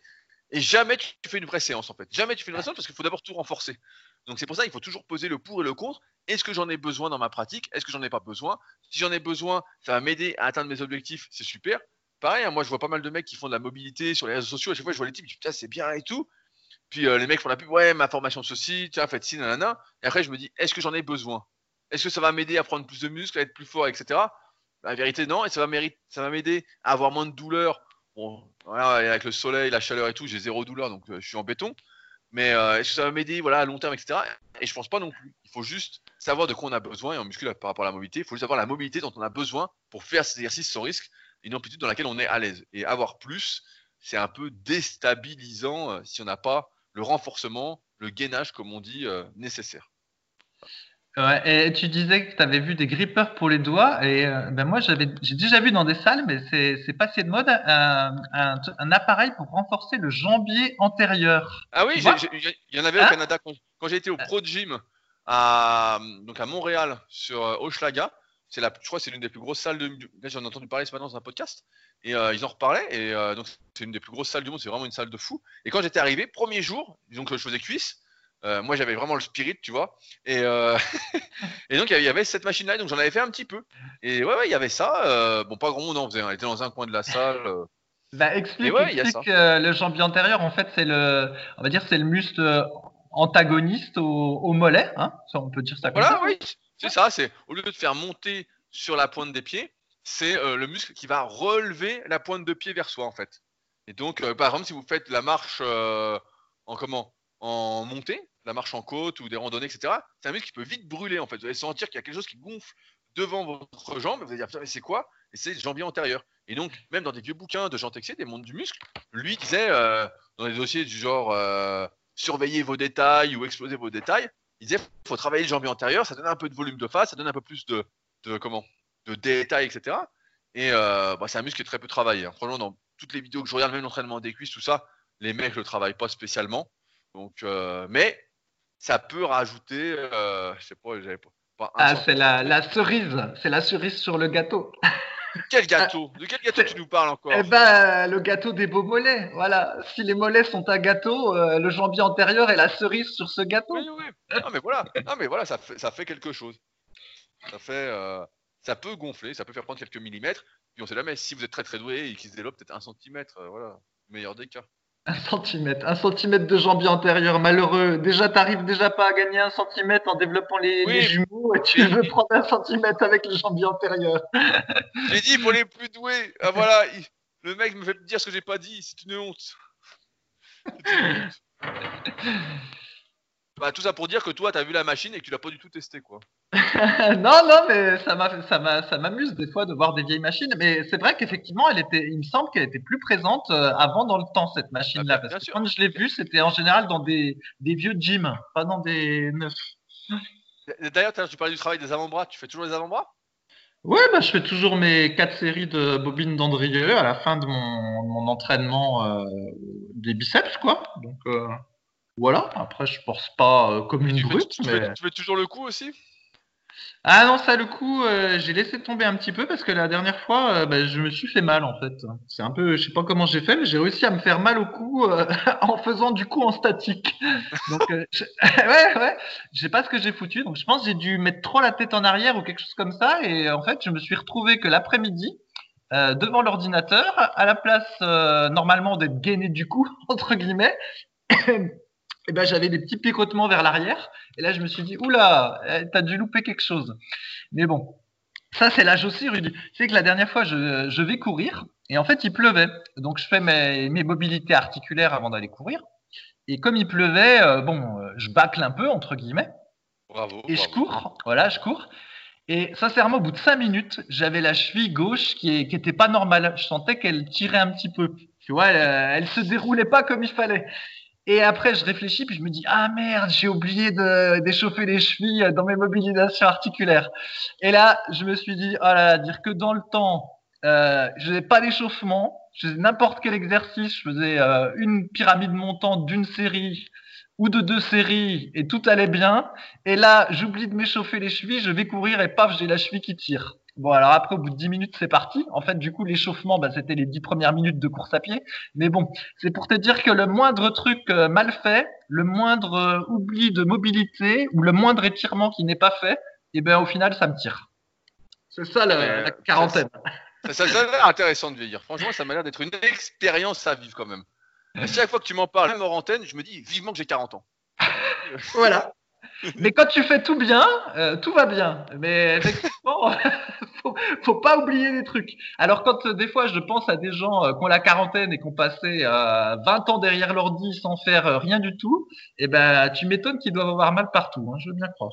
Et jamais tu fais une vraie séance en fait. Jamais tu fais une vraie séance parce qu'il faut d'abord tout renforcer. Donc c'est pour ça qu'il faut toujours poser le pour et le contre. Est-ce que j'en ai besoin dans ma pratique? Est-ce que j'en ai pas besoin? Si j'en ai besoin, ça va m'aider à atteindre mes objectifs, c'est super. Pareil, hein, moi je vois pas mal de mecs qui font de la mobilité sur les réseaux sociaux. À chaque fois, je vois les types, putain, c'est bien et tout. Puis euh, les mecs font la pub, ouais, ma formation ceci, tiens, faites ci, nanana. Et après, je me dis, est-ce que j'en ai besoin? Est-ce que ça va m'aider à prendre plus de muscles, à être plus fort, etc. La vérité, non. Et ça va m'aider à avoir moins de douleur. Bon, avec le soleil, la chaleur et tout, j'ai zéro douleur, donc euh, je suis en béton. Mais euh, est-ce que ça va m'aider voilà, à long terme, etc. Et je pense pas non plus. Il faut juste savoir de quoi on a besoin. Et en muscu, par rapport à la mobilité, il faut juste avoir la mobilité dont on a besoin pour faire cet exercice sans risque, une amplitude dans laquelle on est à l'aise. Et avoir plus, c'est un peu déstabilisant euh, si on n'a pas le renforcement, le gainage, comme on dit, euh, nécessaire et tu disais que tu avais vu des grippers pour les doigts. Et euh, ben moi, j'avais, j'ai déjà vu dans des salles, mais c'est, c'est passé de mode, un, un, appareil pour renforcer le jambier antérieur. Ah oui, il y en avait au hein Canada quand, j'ai été au Pro Gym à, donc à Montréal sur euh, Hochelaga. C'est la, je crois que c'est l'une des plus grosses salles de. J'en ai entendu parler ce matin dans un podcast. Et euh, ils en reparlaient. Et donc, c'est une des plus grosses salles du monde. C'est vraiment une salle de fou. Et quand j'étais arrivé, premier jour, disons que je faisais cuisse. Euh, moi, j'avais vraiment le spirit, tu vois. Et, euh, et donc, il y avait cette machine-là, donc j'en avais fait un petit peu. Et ouais, ouais, il y avait ça. Euh, bon, pas grand monde en faisait. On était dans un coin de la salle. Bah, explique, le jambier antérieur, en fait, c'est le, on va dire, c'est le muscle antagoniste au, mollet, hein, ça, on peut dire ça comme voilà, ça. oui. C'est ça, c'est au lieu de faire monter sur la pointe des pieds, c'est le muscle qui va relever la pointe de pied vers soi en fait. Et donc, par exemple, si vous faites la marche en comment? En montée, la marche en côte ou des randonnées, etc., c'est un muscle qui peut vite brûler en fait. Vous allez sentir qu'il y a quelque chose qui gonfle devant votre jambe. Vous allez dire, mais c'est quoi? Et c'est le jambier antérieur. Et donc, même dans des vieux bouquins de Jean Texier, des mondes du muscle, lui disait, dans des dossiers du genre surveiller vos détails ou exploser vos détails, il disait faut travailler le jambier antérieur, ça donne un peu de volume de face, ça donne un peu plus de, comment de détails, etc. Et euh, bah, c'est un muscle qui est très peu travaillé. Hein. Franchement, dans toutes les vidéos que je regarde, même l'entraînement des cuisses, tout ça, les mecs ne le travaillent pas spécialement. Donc, euh, mais ça peut rajouter, euh, je sais pas, j'avais pas. ah, c'est la, la, cerise, c'est la cerise sur le gâteau. Quel gâteau? De quel gâteau tu nous parles encore? Eh ben, le gâteau des beaux mollets. Voilà. Si les mollets sont un gâteau, euh, le jambier antérieur est la cerise sur ce gâteau. Oui, oui. Non, mais voilà. Non, mais voilà, ça fait, ça fait quelque chose. Ça fait, euh, ça peut gonfler, ça peut faire prendre quelques millimètres. Puis on sait jamais. Si vous êtes très très doué et qu'il se développe peut-être un centimètre, euh, voilà, meilleur des cas. Un centimètre, un centimètre de jambier antérieur, malheureux. Déjà, t'arrives déjà pas à gagner un centimètre en développant les, jumeaux et tu veux prendre un centimètre avec le jambier antérieur. J'ai dit pour les plus doués. Ah voilà, le mec me fait dire ce que j'ai pas dit, c'est une honte. Une honte. Bah, tout ça pour dire que toi, tu as vu la machine et que tu l'as pas du tout testé, quoi. non, non, mais ça m'amuse des fois de voir des vieilles machines. Mais c'est vrai qu'effectivement, elle était, il me semble qu'elle était plus présente euh, avant dans le temps, cette machine-là. Ah, parce que quand je l'ai vue, c'était en général dans des, vieux gyms, pas dans des neufs. D'ailleurs, tu parlais du travail des avant-bras. Tu fais toujours les avant-bras? Ouais, bah, je fais toujours mes quatre séries de bobines d'Andrieux à la fin de mon, entraînement euh, des biceps, quoi. Donc, euh, voilà, après je pense pas euh, comme une brute. Tu, mais... fais, toujours le coup aussi? Ah non, ça le coup, euh, j'ai laissé tomber un petit peu parce que la dernière fois, euh, bah, je me suis fait mal en fait. C'est un peu, je sais pas comment j'ai fait, mais j'ai réussi à me faire mal au cou en faisant du coup en statique. Donc, je... ouais, ouais, je sais pas ce que j'ai foutu. Donc je pense que j'ai dû mettre trop la tête en arrière ou quelque chose comme ça. Et en fait, je me suis retrouvé que l'après-midi, devant l'ordinateur, à la place normalement d'être gainé du coup, entre guillemets, eh ben, j'avais des petits picotements vers l'arrière. Et là, je me suis dit, oula, eh, t'as dû louper quelque chose. Mais bon, ça, c'est l'âge aussi, Rudy. Sais que la dernière fois, je, je, vais courir. Et en fait, il pleuvait. Donc, je fais mes, mes mobilités articulaires avant d'aller courir. Et comme il pleuvait, euh, bon, euh, je bâcle un peu, entre guillemets. Bravo. Et je cours. Voilà, je cours. Et sincèrement, au bout de cinq minutes, j'avais la cheville gauche qui, est, qui était pas normale. Je sentais qu'elle tirait un petit peu. Tu vois, elle, elle se déroulait pas comme il fallait. Et après, je réfléchis, puis je me dis, ah merde, j'ai oublié d'échauffer les chevilles dans mes mobilisations articulaires. Et là, je me suis dit, là, dire que dans le temps, euh, je n'avais pas d'échauffement, je faisais n'importe quel exercice, je faisais euh, une pyramide montante d'une série ou de deux séries et tout allait bien. Et là, j'oublie de m'échauffer les chevilles, je vais courir et paf, j'ai la cheville qui tire. Bon, alors après, au bout de 10 minutes, c'est parti. En fait, du coup, l'échauffement, bah, c'était les 10 premières minutes de course à pied. Mais bon, c'est pour te dire que le moindre truc euh, mal fait, le moindre euh, oubli de mobilité ou le moindre étirement qui n'est pas fait, et eh ben au final, ça me tire. C'est ça la, quarantaine. Ça, ça, ça, a l'air intéressant de vieillir. Franchement, ça m'a l'air d'être une expérience à vivre quand même. chaque fois que tu m'en parles, même en antenne, je me dis vivement que j'ai 40 ans. voilà. Mais quand tu fais tout bien, euh, tout va bien. Mais effectivement, faut, faut pas oublier des trucs. Alors quand euh, des fois je pense à des gens euh, qui ont la quarantaine et qui ont passé 20 ans derrière l'ordi sans faire rien du tout, eh ben tu m'étonnes qu'ils doivent avoir mal partout. Hein, je veux bien croire.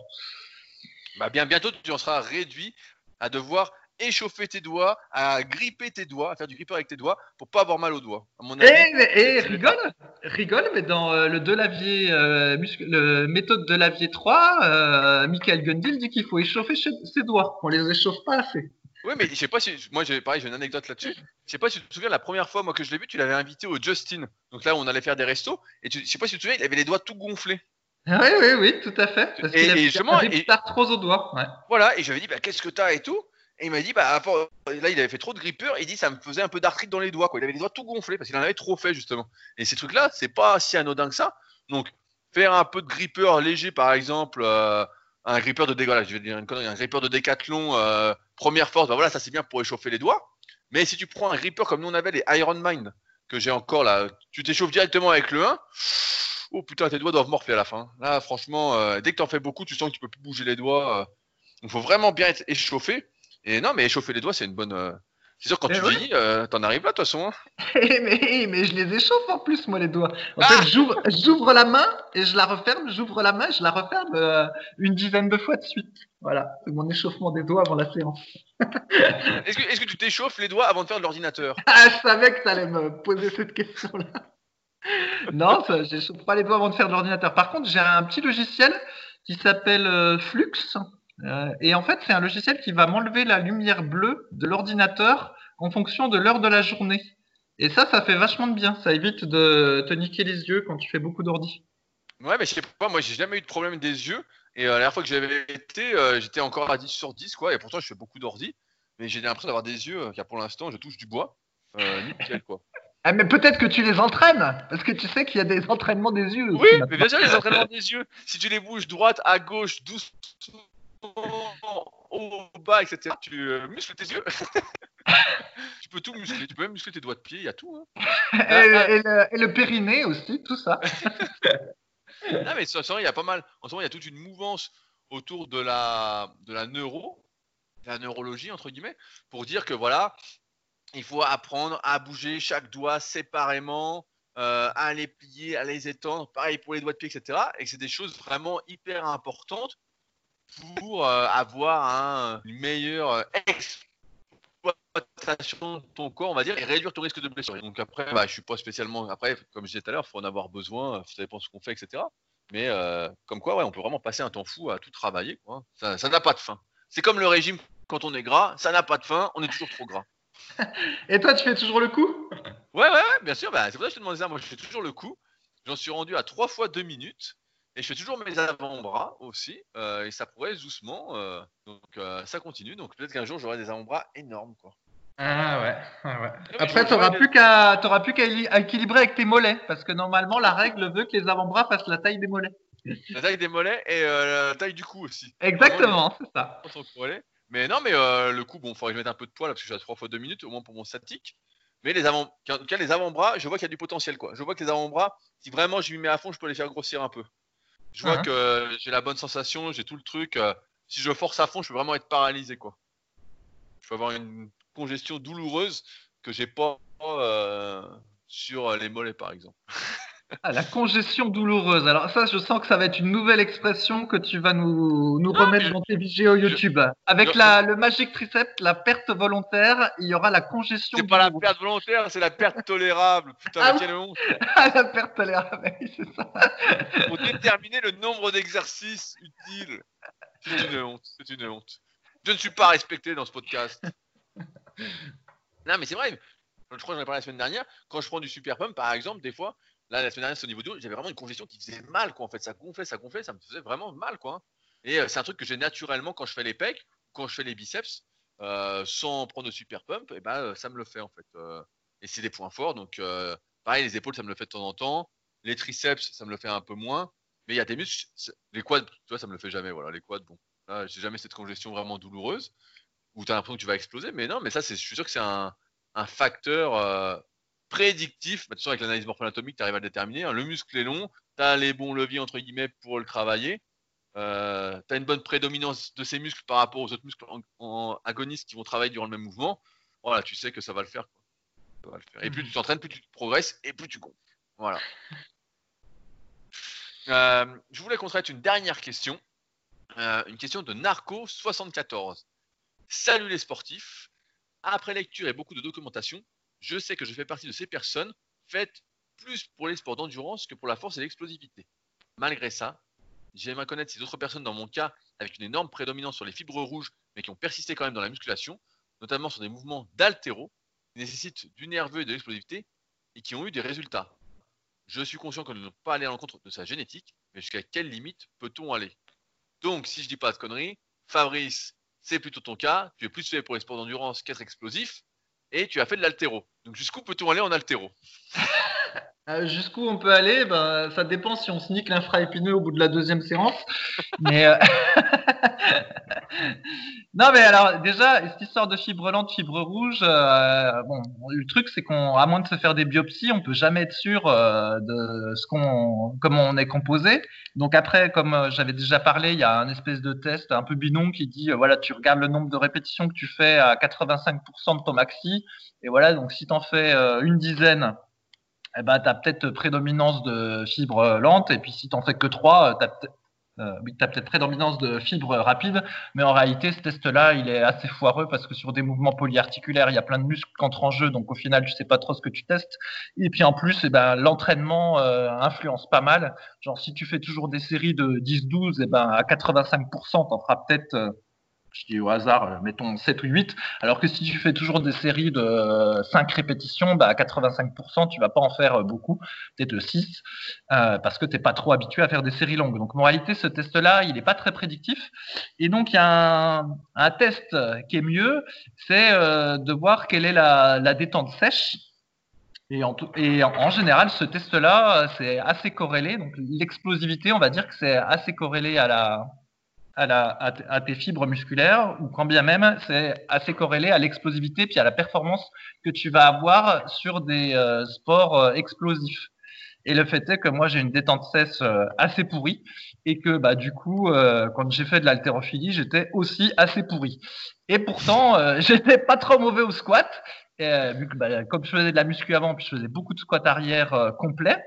Bah bien bientôt tu en seras réduit à devoir échauffer tes doigts, à gripper tes doigts, à faire du gripper avec tes doigts pour pas avoir mal aux doigts. et, eh, eh, rigole, rigole, mais dans euh, le Delavier, euh, le méthode Delavier 3, euh, Michael Gundil dit qu'il faut échauffer ses doigts. On les échauffe pas assez. Oui, mais je sais pas si. Moi, j'ai pareil, j'ai une anecdote là-dessus. Je sais pas si tu te souviens, la première fois moi que je l'ai vu, tu l'avais invité au Justin. Donc là, on allait faire des restos. Et tu, je sais pas si tu te souviens, il avait les doigts tout gonflés. Ah oui, oui, oui, tout à fait. Parce et, et justement, et, trop aux doigts. Ouais. Voilà, et j'avais dit, bah, qu'est-ce que t'as et tout. Et il m'a dit, bah, là, il avait fait trop de grippeur. Il dit, ça me faisait un peu d'arthrite dans les doigts. Quoi. Il avait les doigts tout gonflés parce qu'il en avait trop fait, justement. Et ces trucs-là, c'est pas si anodin que ça. Donc, faire un peu de grippeur léger, par exemple, euh, un grippeur de je vais dire un grippeur de décathlon, euh, première force, bah voilà, ça c'est bien pour échauffer les doigts. Mais si tu prends un grippeur comme nous on avait les Iron Mind, que j'ai encore là, tu t'échauffes directement avec le 1. Oh putain, tes doigts doivent morfler à la fin. Là, franchement, euh, dès que t'en fais beaucoup, tu sens que tu peux plus bouger les doigts. Il faut vraiment bien être échauffé. Et non, mais échauffer les doigts, c'est une bonne. Euh, c'est sûr, quand tu ouais. Euh, t'en arrives là, de toute façon. Hein. mais, mais je les échauffe en plus, moi, les doigts. En fait, ah j'ouvre la main et je la referme, j'ouvre la main, je la referme euh, une dizaine de fois de suite. Voilà, c'est mon échauffement des doigts avant la séance. est-ce, que, est-ce que tu t'échauffes les doigts avant de faire de l'ordinateur? Ah, je savais que tu allais me poser cette question-là. non, ça, j'échauffe pas les doigts avant de faire de l'ordinateur. Par contre, j'ai un petit logiciel qui s'appelle euh, Flux. Euh, et en fait, c'est un logiciel qui va m'enlever la lumière bleue de l'ordinateur en fonction de l'heure de la journée. Et ça, ça fait vachement de bien. Ça évite de te niquer les yeux quand tu fais beaucoup d'ordi. Ouais, mais je sais pas, moi j'ai jamais eu de problème des yeux. Et euh, la dernière fois que j'avais été, j'étais encore à 10 sur 10, quoi. Et pourtant, je fais beaucoup d'ordi. Mais j'ai l'impression d'avoir des yeux, car pour l'instant, je touche du bois. nickel, quoi. Ah, mais peut-être que tu les entraînes, parce que tu sais qu'il y a des entraînements des yeux. Oui, mais bien sûr, les entraînements des yeux. Si tu les bouges droite, à gauche, doucement, au bas, etc., tu euh, muscles tes yeux. tu peux tout muscler, tu peux même muscler tes doigts de pied, il y a tout. Hein. et, le, périnée aussi, tout ça. non, mais il y a pas mal. En ce moment, il y a toute une mouvance autour de la, de la neuro, la neurologie, entre guillemets, pour dire que voilà, il faut apprendre à bouger chaque doigt séparément, euh, à les plier, à les étendre, pareil pour les doigts de pied, etc. Et que c'est des choses vraiment hyper importantes pour euh, avoir une meilleure exploitation de ton corps, on va dire, et réduire ton risque de blessure. Donc après, bah, je suis pas spécialement. Après, comme je disais tout à l'heure, il faut en avoir besoin, ça dépend de ce qu'on fait, etc. Mais euh, comme quoi, ouais, on peut vraiment passer un temps fou à tout travailler. Ça n'a pas de fin. C'est comme le régime quand on est gras, ça n'a pas de fin, on est toujours trop gras. Et toi, tu fais toujours le coup? Ouais, ouais, ouais, bien sûr. Bah, c'est pour ça que je te demandais ça. Moi, je fais toujours le coup. J'en suis rendu à 3 fois 2 minutes. Et je fais toujours mes avant-bras aussi. Euh, et ça progresse doucement. Euh, donc, euh, ça continue. Donc, peut-être qu'un jour, j'aurai des avant-bras énormes. Quoi. Ah ouais. Ah ouais. Après, tu n'auras plus qu'à équilibrer avec tes mollets. Parce que normalement, la règle veut que les avant-bras fassent la taille des mollets. La taille des mollets et la taille du cou aussi. Exactement, c'est ça. Mais non, mais le coup, bon, il faudrait que je mette un peu de poids là, parce que je suis à 3 fois 2 minutes, au moins pour mon statique. Mais les avant, les avant-bras, je vois qu'il y a du potentiel, quoi. Je vois que les avant-bras, si vraiment je m'y mets à fond, je peux les faire grossir un peu. Je vois uh-huh. que j'ai la bonne sensation, j'ai tout le truc. Euh, si je force à fond, je peux vraiment être paralysé, quoi. Je peux avoir une congestion douloureuse que j'ai pas euh, sur les mollets, par exemple. Ah, la congestion douloureuse. Alors ça, je sens que ça va être une nouvelle expression que tu vas nous, nous remettre dans tes vidéos YouTube. Avec la, le Magic Triceps, la perte volontaire, il y aura la congestion. C'est pas la perte volontaire, c'est la perte tolérable. Putain, ah, quelle honte. Ah, la perte tolérable, c'est ça. Pour déterminer le nombre d'exercices utiles. C'est une honte, c'est une honte. Je ne suis pas respecté dans ce podcast. Non, mais c'est vrai. Je crois que j'en ai parlé la semaine dernière. Quand je prends du super pump, par exemple, des fois, Là, la semaine dernière, au niveau du j'avais vraiment une congestion qui faisait mal, quoi. En fait, ça gonflait, ça gonflait, ça me faisait vraiment mal, quoi. Et euh, c'est un truc que j'ai naturellement quand je fais les pecs, quand je fais les biceps, euh, sans prendre de super pump, et ben euh, ça me le fait en fait. et c'est des points forts, donc pareil, les épaules, ça me le fait de temps en temps. Les triceps, ça me le fait un peu moins. Mais il y a des muscles, les quads, tu vois, ça me le fait jamais. Voilà, les quads, bon, là, j'ai jamais cette congestion vraiment douloureuse où tu as l'impression que tu vas exploser. Mais non, mais ça, je suis sûr que c'est un facteur prédictif. Bah, avec l'analyse morpho-anatomique, tu arrives à le déterminer. Hein. Le muscle est long, tu as les bons leviers, entre guillemets, pour le travailler. Euh, tu as une bonne prédominance de ces muscles par rapport aux autres muscles en, agonistes qui vont travailler durant le même mouvement. Voilà, tu sais que ça va le faire. Et plus tu t'entraînes, plus tu progresses et plus tu comptes. Voilà. Euh, je voulais qu'on traite une dernière question. Euh, une question de Narco74. Salut les sportifs. Après lecture et beaucoup de documentation, je sais que je fais partie de ces personnes faites plus pour les sports d'endurance que pour la force et l'explosivité. Malgré ça, j'aimerais connaître ces autres personnes dans mon cas avec une énorme prédominance sur les fibres rouges, mais qui ont persisté quand même dans la musculation, notamment sur des mouvements d'altéro, qui nécessitent du nerveux et de l'explosivité, et qui ont eu des résultats. Je suis conscient qu'on ne pas aller à l'encontre de sa génétique, mais jusqu'à quelle limite peut-on aller? Donc, si je dis pas de conneries, Fabrice, c'est plutôt ton cas, tu es plus fait pour les sports d'endurance qu'être explosif, et tu as fait de l'altéro. Donc jusqu'où peut-on aller en altéro? Euh, Jusqu'où on peut aller ben, Ça dépend si on se nique l'infraépineux au bout de la deuxième séance. mais, euh, Non, mais alors déjà, cette histoire de fibre lente, fibre rouge, euh, bon, le truc c'est qu'on, à moins de se faire des biopsies, on peut jamais être sûr euh, de ce qu'on, comment on est composé. Donc après, comme euh, j'avais déjà parlé, il y a un espèce de test un peu binon qui dit, voilà, tu regardes le nombre de répétitions que tu fais à 85% de ton maxi, et voilà, donc si tu en fais une dizaine, eh ben, tu as peut-être prédominance de fibre lente, et puis si tu n'en fais que trois, tu as euh, tu as peut-être prédominance de fibres rapides, mais en réalité, ce test-là, il est assez foireux parce que sur des mouvements polyarticulaires, il y a plein de muscles qui entrent en jeu, donc au final, tu sais pas trop ce que tu testes. Et puis en plus, eh ben, l'entraînement euh, influence pas mal. Genre, si tu fais toujours des séries de 10-12, eh ben, à 85%, tu en feras peut-être euh, je dis au hasard, euh, mettons 7 ou 8, alors que si tu fais toujours des séries de 5 répétitions, bah, à 85%, tu vas pas en faire euh, beaucoup, peut-être 6, euh, parce que tu n'es pas trop habitué à faire des séries longues. Donc en réalité, ce test-là, il n'est pas très prédictif. Et donc il y a un, test qui est mieux, c'est de voir quelle est la, détente sèche. Et en, et en, général, ce test-là, c'est assez corrélé. Donc l'explosivité, on va dire que c'est assez corrélé à la, à, tes fibres musculaires, ou quand bien même c'est assez corrélé à l'explosivité puis à la performance que tu vas avoir sur des euh, sports euh, explosifs. Et le fait est que moi j'ai une détente cesse euh, assez pourrie et que bah du coup quand j'ai fait de l'haltérophilie j'étais aussi assez pourri. Et pourtant j'étais pas trop mauvais au squat. Et, vu que bah, comme je faisais de la muscu avant puis je faisais beaucoup de squats arrière complet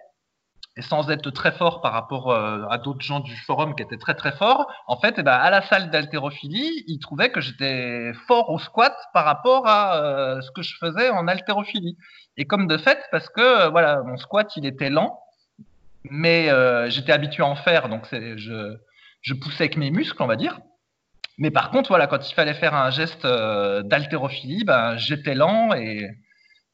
et sans être très fort par rapport euh, à d'autres gens du forum qui étaient très très forts, en fait, eh ben, à la salle d'haltérophilie, ils trouvaient que j'étais fort au squat par rapport à euh, ce que je faisais en haltérophilie. Et comme de fait, parce que euh, voilà, mon squat, il était lent, mais j'étais habitué à en faire, donc je, poussais avec mes muscles, on va dire. Mais par contre, voilà, quand il fallait faire un geste d'haltérophilie, ben, j'étais lent et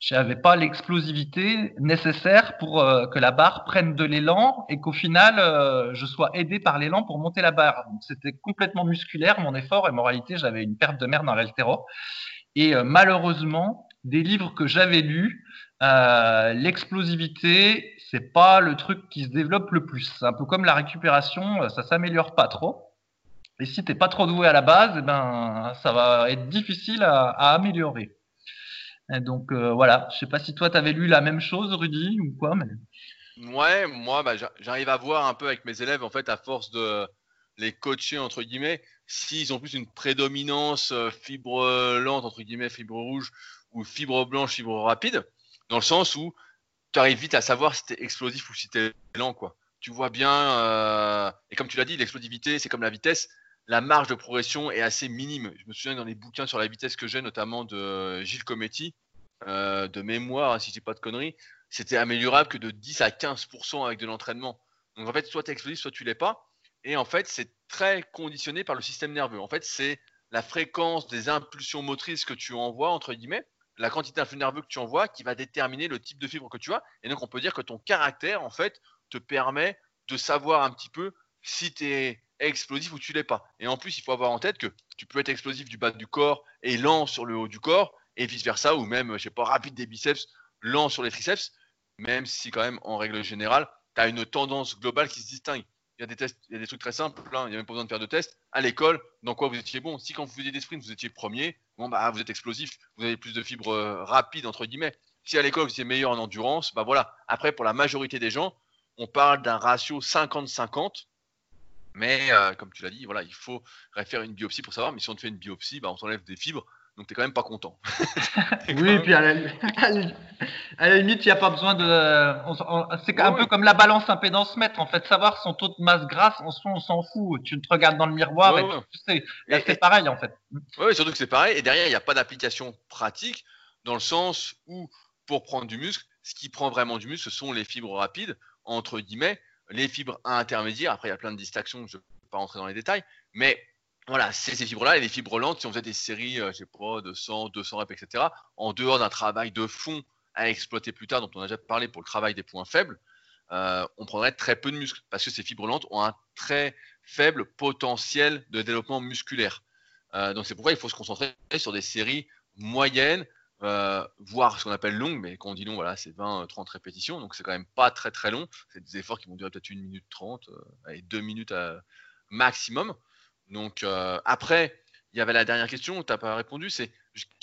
je n'avais pas l'explosivité nécessaire pour euh, que la barre prenne de l'élan et qu'au final, euh, je sois aidé par l'élan pour monter la barre. c'était complètement musculaire mon effort et en réalité, j'avais une perte de merde dans l'altéro. Et euh, malheureusement, des livres que j'avais lus, l'explosivité, c'est pas le truc qui se développe le plus. C'est un peu comme la récupération, ça s'améliore pas trop. Et si t'es pas trop doué à la base, eh ben, ça va être difficile à améliorer donc euh, voilà, je sais pas si toi tu avais lu la même chose, Rudy, ou quoi. Ouais, moi, bah, j'arrive à voir un peu avec mes élèves, en fait, à force de les coacher, entre guillemets, s'ils ont plus une prédominance euh, fibre lente, entre guillemets, fibre rouge, ou fibre blanche, fibre rapide, dans le sens où tu arrives vite à savoir si tu es explosif ou si tu es lent, quoi. Tu vois bien, euh, et comme tu l'as dit, l'explosivité, c'est comme la vitesse, la marge de progression est assez minime. Je me souviens dans les bouquins sur la vitesse que j'ai, notamment de Gilles Cometti, euh, de mémoire, hein, si je dis pas de conneries, c'était améliorable que de 10 à 15% avec de l'entraînement. Donc en fait, soit tu es explosif, soit tu l'es pas. Et en fait, c'est très conditionné par le système nerveux. En fait, c'est la fréquence des impulsions motrices que tu envoies, entre guillemets, la quantité d'influx nerveux que tu envoies qui va déterminer le type de fibre que tu as. Et donc, on peut dire que ton caractère, en fait, te permet de savoir un petit peu si tu es explosif ou tu l'es pas. Et en plus, il faut avoir en tête que tu peux être explosif du bas du corps et lent sur le haut du corps, et vice versa, ou même, je sais pas, rapide des biceps, lent sur les triceps, même si quand même, en règle générale, tu as une tendance globale qui se distingue. Il y a des tests, il y a des trucs très simples, hein, il n'y a même pas besoin de faire de tests. À l'école, dans quoi vous étiez bon? Si quand vous faisiez des sprints, vous étiez premier, bon bah vous êtes explosif, vous avez plus de fibres euh, rapides entre guillemets. Si à l'école vous étiez meilleur en endurance, bah voilà. Après, pour la majorité des gens, on parle d'un ratio 50-50 mais euh, comme tu l'as dit, voilà, il faut faire une biopsie pour savoir. Mais si on te fait une biopsie, bah, on t'enlève des fibres. Donc tu n'es quand même pas content. oui, et puis à la, limite, il n'y a pas besoin de. C'est un peu comme la balance impédance mètre. En fait, savoir son taux de masse grasse, en soi, on s'en fout. Tu te regardes dans le miroir et tu sais. C'est pareil, en fait. Oui, surtout que c'est pareil. Et derrière, il n'y a pas d'application pratique dans le sens où, pour prendre du muscle, ce qui prend vraiment du muscle, ce sont les fibres rapides, entre guillemets les fibres intermédiaires. Après, il y a plein de distractions, je ne vais pas rentrer dans les détails. Mais voilà, ces fibres-là et les fibres lentes, si on faisait des séries, euh, je sais pas, de 100, 200 reps, etc., en dehors d'un travail de fond à exploiter plus tard, dont on a déjà parlé pour le travail des points faibles, euh, on prendrait très peu de muscles parce que ces fibres lentes ont un très faible potentiel de développement musculaire. Euh, donc c'est pourquoi il faut se concentrer sur des séries moyennes euh, voire ce qu'on appelle long, mais quand on dit long, voilà, c'est 20-30 répétitions, donc c'est quand même pas très très long. C'est des efforts qui vont durer peut-être 1 minute 30, et 2 minutes maximum. Donc après, il y avait la dernière question, tu n'as pas répondu, c'est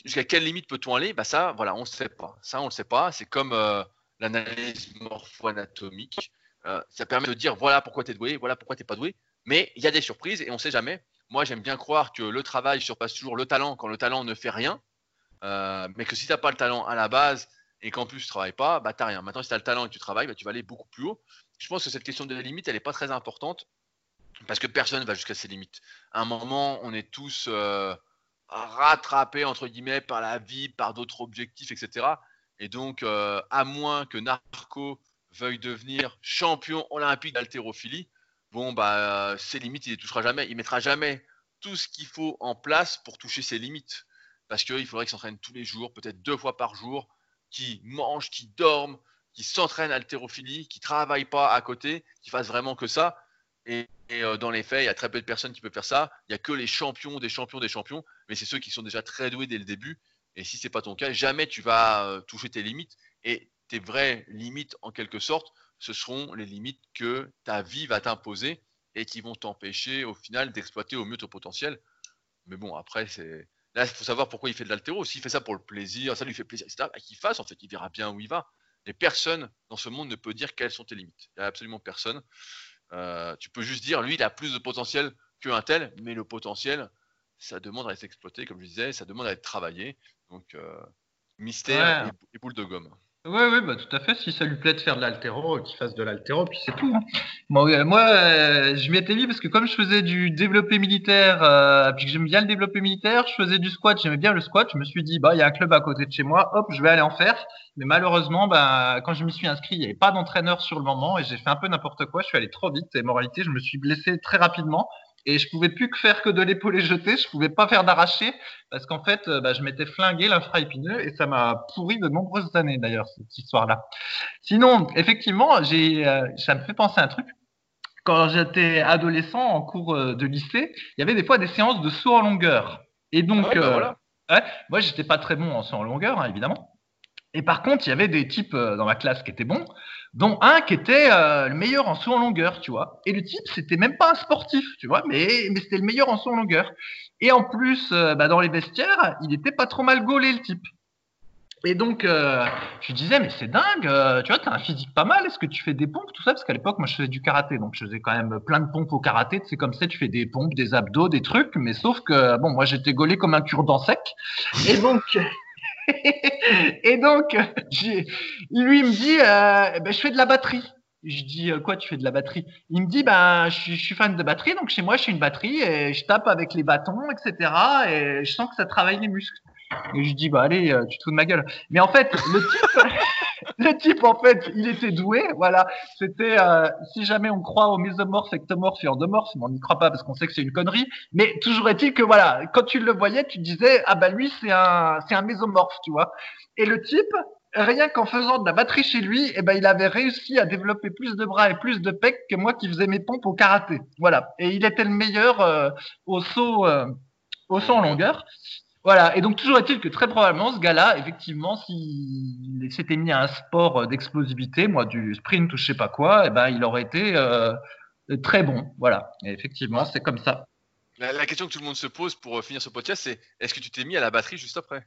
jusqu'à quelle limite peut-on aller? Bah ça, voilà, on ne sait pas. Ça, on ne sait pas. C'est comme euh, l'analyse morpho-anatomique. Euh, ça permet de dire voilà pourquoi tu es doué, voilà pourquoi tu n'es pas doué. Mais il y a des surprises et on ne sait jamais. Moi, j'aime bien croire que le travail surpasse toujours le talent quand le talent ne fait rien. Euh, mais que si tu n'as pas le talent à la base et qu'en plus tu travailles pas, bah, tu n'as rien. Maintenant, si tu as le talent et que tu travailles, bah, tu vas aller beaucoup plus haut. Je pense que cette question de limite, elle n'est pas très importante parce que personne ne va jusqu'à ses limites. À un moment, on est tous euh, rattrapés, entre guillemets, par la vie, par d'autres objectifs, etc. Et donc, euh, à moins que Narco veuille devenir champion olympique d'haltérophilie, bon, bah, ses limites, il les touchera jamais. Il mettra jamais tout ce qu'il faut en place pour toucher ses limites. Parce qu'il faudrait qu'il s'entraîne tous les jours, peut-être deux fois par jour, qu'il mange, qu'il dorme, qu'il s'entraîne à haltérophilie, qu'il ne travaille pas à côté, qu'il fasse vraiment que ça. Et, euh, dans les faits, il y a très peu de personnes qui peuvent faire ça. Il n'y a que les champions des champions des champions, mais c'est ceux qui sont déjà très doués dès le début. Et si ce n'est pas ton cas, jamais tu vas euh, toucher tes limites. Et tes vraies limites, en quelque sorte, ce seront les limites que ta vie va t'imposer et qui vont t'empêcher, au final, d'exploiter au mieux ton potentiel. Mais bon, après, c'est. Là, il faut savoir pourquoi il fait de l'altéro. S'il fait ça pour le plaisir, ça lui fait plaisir, etc., bah, qu'il fasse, en fait, il verra bien où il va. Et personne dans ce monde ne peut dire quelles sont tes limites. Il n'y a absolument personne. Euh, tu peux juste dire, lui, il a plus de potentiel qu'un tel, mais le potentiel, ça demande à être exploité, comme je disais, ça demande à être travaillé. Donc, euh, mystère et, boule de gomme. Oui, oui, bah, tout à fait. Si ça lui plaît de faire de l'altéro, qu'il fasse de l'altéro, puis c'est tout. Hein. Moi, euh, je m'y étais mis parce que comme je faisais du développé militaire, euh, puis que j'aime bien le développé militaire, je faisais du squat, j'aimais bien le squat. Je me suis dit, bah, il y a un club à côté de chez moi, hop, je vais aller en faire. Mais malheureusement, bah, quand je m'y suis inscrit, il n'y avait pas d'entraîneur sur le moment et j'ai fait un peu n'importe quoi. Je suis allé trop vite et moralité, je me suis blessé très rapidement et je pouvais plus que faire que de l'épaule jeter, je pouvais pas faire d'arracher parce qu'en fait, euh, bah, je m'étais flingué l'infraépineux et ça m'a pourri de nombreuses années d'ailleurs cette histoire-là. Sinon, effectivement, j'ai, euh, ça me fait penser à un truc. Quand j'étais adolescent en cours euh, de lycée, il y avait des fois des séances de saut en longueur. Et donc, ah bah ouais, moi, j'étais pas très bon en saut en longueur, hein, évidemment. Et par contre, il y avait des types dans ma classe qui étaient bons dont un qui était euh, le meilleur en saut en longueur, tu vois. Et le type, c'était même pas un sportif, tu vois, mais, mais c'était le meilleur en saut en longueur. Et en plus, euh, bah, dans les vestiaires, il était pas trop mal gaulé, le type. Et donc, euh, je disais, mais c'est dingue, tu vois, t'as un physique pas mal, est-ce que tu fais des pompes, tout ça? Parce qu'à l'époque, moi, je faisais du karaté, donc je faisais quand même plein de pompes au karaté, c'est comme ça, tu fais des pompes, des abdos, des trucs, mais sauf que, bon, moi, j'étais gaulé comme un cure-dent sec. Et donc, et donc, lui, me dit, euh, ben, je fais de la batterie. Je dis, euh, quoi, tu fais de la batterie? Il me dit, ben, je, suis fan de batterie, donc chez moi, je suis une batterie et je tape avec les bâtons, etc. Et je sens que ça travaille les muscles. Et je dis, bah allez, euh, tu te fous de ma gueule. Mais en fait, le type, le type, en fait, il était doué. Voilà, c'était, euh, si jamais on croit au mésomorphe, ectomorphe et endomorphe, mais on n'y croit pas parce qu'on sait que c'est une connerie. Mais toujours est-il que voilà, quand tu le voyais, tu disais, ah bah lui, c'est un, c'est un mésomorphe, tu vois. Et le type, rien qu'en faisant de la batterie chez lui, eh ben, il avait réussi à développer plus de bras et plus de pecs que moi qui faisais mes pompes au karaté. Voilà. Et il était le meilleur euh, au saut, au saut en longueur. Voilà, et donc toujours est-il que très probablement ce gars-là, effectivement, s'il s'était mis à un sport d'explosivité, moi du sprint ou je sais pas quoi, eh ben il aurait été euh, très bon. Voilà, et effectivement, c'est comme ça. La, question que tout le monde se pose pour euh, finir ce podcast, c'est est-ce que tu t'es mis à la batterie juste après?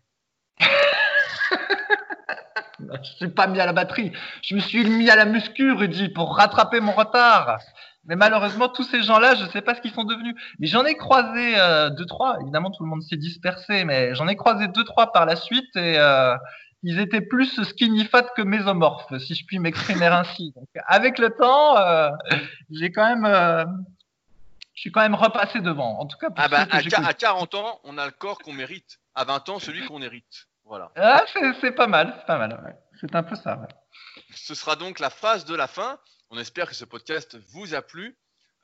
Je ne suis pas mis à la batterie, je me suis mis à la muscu, Rudy, pour rattraper mon retard. Mais malheureusement, tous ces gens-là, je ne sais pas ce qu'ils sont devenus. Mais j'en ai croisé euh, deux, trois. Évidemment, tout le monde s'est dispersé, mais j'en ai croisé deux, trois par la suite et euh, ils étaient plus skinny fat que mésomorphes, si je puis m'exprimer ainsi. Donc, avec le temps, euh, j'ai quand même, euh, je suis quand même repassé devant. En tout cas, ah bah, à, à, 40 ans, on a le corps qu'on mérite. À 20 ans, celui qu'on hérite. Voilà. Ah, c'est pas mal, c'est pas mal. Ouais. C'est un peu ça. Ouais. Ce sera donc la phase de la fin. On espère que ce podcast vous a plu.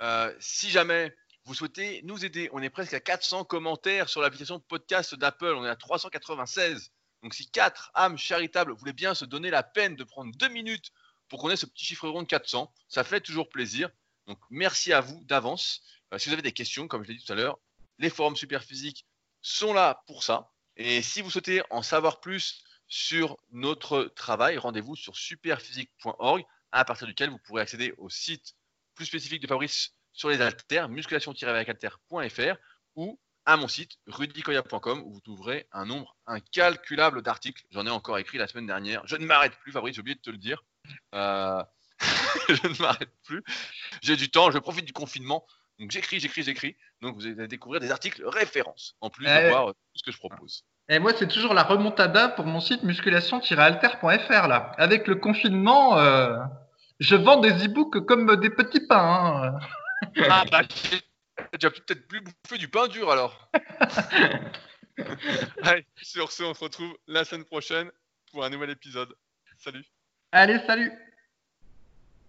Euh, si jamais vous souhaitez nous aider, on est presque à 400 commentaires sur l'application podcast d'Apple. On est à 396. Donc si quatre âmes charitables voulaient bien se donner la peine de prendre deux minutes pour qu'on ait ce petit chiffre rond de 400, ça fait toujours plaisir. Donc merci à vous d'avance. Euh, si vous avez des questions, comme je l'ai dit tout à l'heure, les forums Superphysique sont là pour ça. Et si vous souhaitez en savoir plus sur notre travail, rendez-vous sur superphysique.org à partir duquel vous pourrez accéder au site plus spécifique de Fabrice sur les haltères, musculation-avec-haltères.fr ou à mon site rudicoya.com où vous trouverez un nombre incalculable d'articles. J'en ai encore écrit la semaine dernière. Je ne m'arrête plus, Fabrice, j'ai oublié de te le dire. Euh, je ne m'arrête plus. J'ai du temps, je profite du confinement. Donc j'écris, j'écris, j'écris. Donc vous allez découvrir des articles références, en plus de voir tout ce que je propose. Et moi, c'est toujours la remontada pour mon site musculation-alter.fr là. Avec le confinement, euh, je vends des e-books comme des petits pains. Hein. Ah bah, tu vas peut-être plus bouffer du pain dur alors. Allez, sur ce, on se retrouve la semaine prochaine pour un nouvel épisode. Salut. Allez, salut.